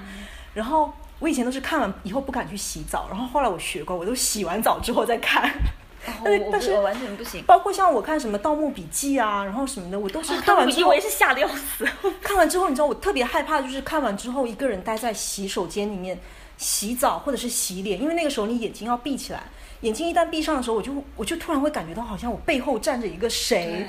然后我以前都是看完以后不敢去洗澡，然后后来我学过，我都洗完澡之后再看。但是但是完全不行。包括像我看什么《盗墓笔记》啊，然后什么的，我都是 看完之后我也是吓得要死。看完之后，你知道我特别害怕，就是看完之后一个人待在洗手间里面。洗澡或者是洗脸，因为那个时候你眼睛要闭起来，眼睛一旦闭上的时候，我就我就突然会感觉到好像我背后站着一个谁，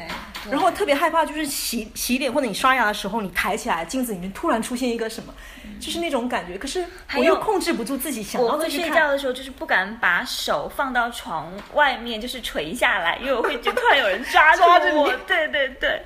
然后特别害怕，就是洗洗脸或者你刷牙的时候，你抬起来镜子里面突然出现一个什么。就是那种感觉，可是我又控制不住自己想要再去睡觉的时候，就是不敢把手放到床外面，就是垂下来，因为我会觉得突然有人抓住我。对对对。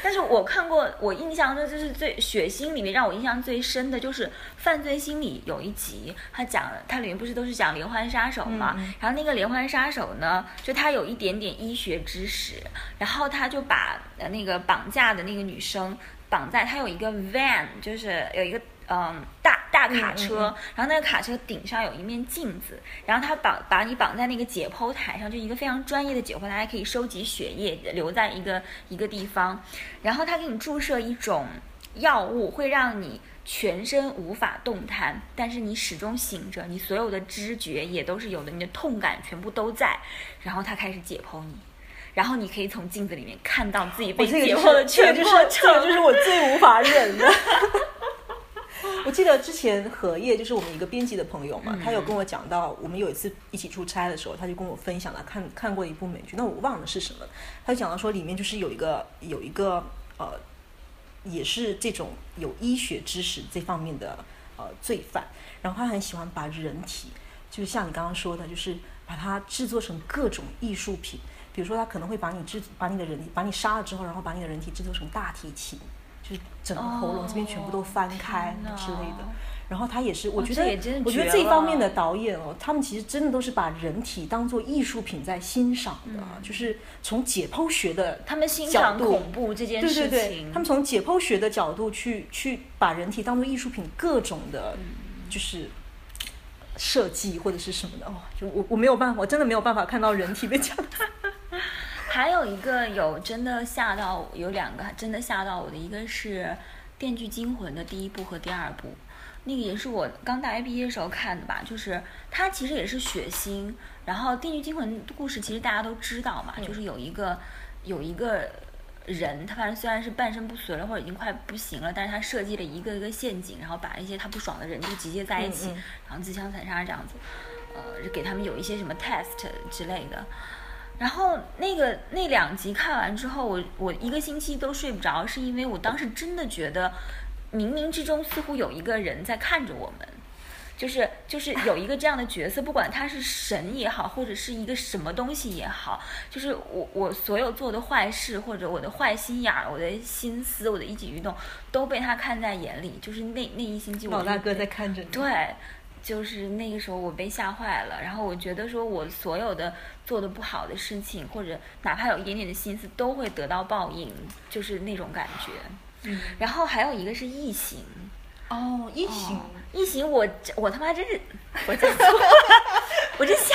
但是我看过，我印象中就是最血腥里面让我印象最深的就是《犯罪心理》有一集，他讲它里面不是都是讲连环杀手嘛？然后那个连环杀手呢，就他有一点点医学知识，然后他就把那个绑架的那个女生绑在他有一个 van，就是有一个。嗯，大大卡车，然后那个卡车顶上有一面镜子，然后他绑把你绑在那个解剖台上，就一个非常专业的解剖台，可以收集血液，留在一个一个地方，然后他给你注射一种药物，会让你全身无法动弹，但是你始终醒着，你所有的知觉也都是有的，你的痛感全部都在，然后他开始解剖你，然后你可以从镜子里面看到自己被解剖的全过程，这个就是我最无法忍的。我记得之前荷叶就是我们一个编辑的朋友嘛，他有跟我讲到，我们有一次一起出差的时候，他就跟我分享了看看过一部美剧，那我忘了是什么，他就讲到说里面就是有一个有一个呃，也是这种有医学知识这方面的呃罪犯，然后他很喜欢把人体，就是像你刚刚说的，就是把它制作成各种艺术品，比如说他可能会把你制把你的人把你杀了之后，然后把你的人体制作成大提琴。就是整个喉咙这边全部都翻开之类的，然后他也是，我觉得，我觉得这方面的导演哦，他们其实真的都是把人体当做艺术品在欣赏的，就是从解剖学的他们欣赏恐怖这件事情，对对对，他们从解剖学的角度去去把人体当做艺术品，各种的，就是设计或者是什么的哦，就我我没有办法，我真的没有办法看到人体被讲。还有一个有真的吓到，有两个真的吓到我的，一个是《电锯惊魂》的第一部和第二部，那个也是我刚大学毕业的时候看的吧，就是它其实也是血腥。然后《地狱惊魂》故事其实大家都知道嘛，就是有一个有一个人，他反正虽然是半身不遂了或者已经快不行了，但是他设计了一个一个陷阱，然后把一些他不爽的人就集结在一起，然后自相残杀这样子，呃，给他们有一些什么 test 之类的。然后那个那两集看完之后，我我一个星期都睡不着，是因为我当时真的觉得。冥冥之中似乎有一个人在看着我们，就是就是有一个这样的角色，不管他是神也好，或者是一个什么东西也好，就是我我所有做的坏事或者我的坏心眼儿、我的心思、我的一举一动都被他看在眼里。就是那那一星期我，老大哥在看着你。对，就是那个时候我被吓坏了，然后我觉得说我所有的做的不好的事情，或者哪怕有一点点的心思，都会得到报应，就是那种感觉。然后还有一个是异形，哦，异形，异形，我我他妈真是，我真，我真吓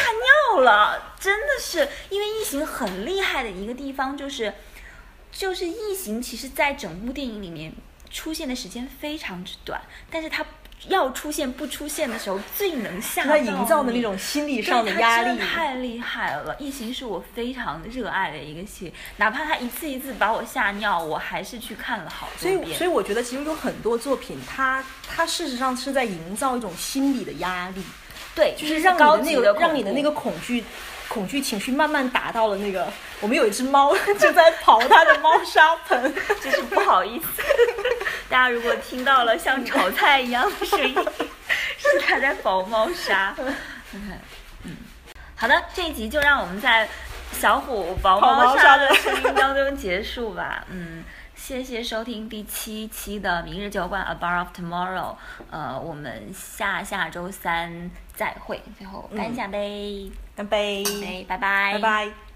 尿了，真的是，因为异形很厉害的一个地方就是，就是异形其实在整部电影里面出现的时间非常之短，但是它。要出现不出现的时候最能吓到他营造的那种心理上的压力太厉害了。异形是我非常热爱的一个戏，哪怕他一次一次把我吓尿，我还是去看了好多遍。所以，所以我觉得其实有很多作品，它它事实上是在营造一种心理的压力，对，就是让你的那个让你的那个恐惧。恐惧情绪慢慢达到了那个，我们有一只猫 正在刨它的猫砂盆，真是不好意思。大家如果听到了像炒菜一样的声音，是它在刨猫砂。嗯，好的，这一集就让我们在小虎刨猫砂的声音当中结束吧。嗯，谢谢收听第七期的《明日酒馆 A Bar of Tomorrow》。呃，我们下下周三再会。最后干下杯。干杯！拜拜！拜拜！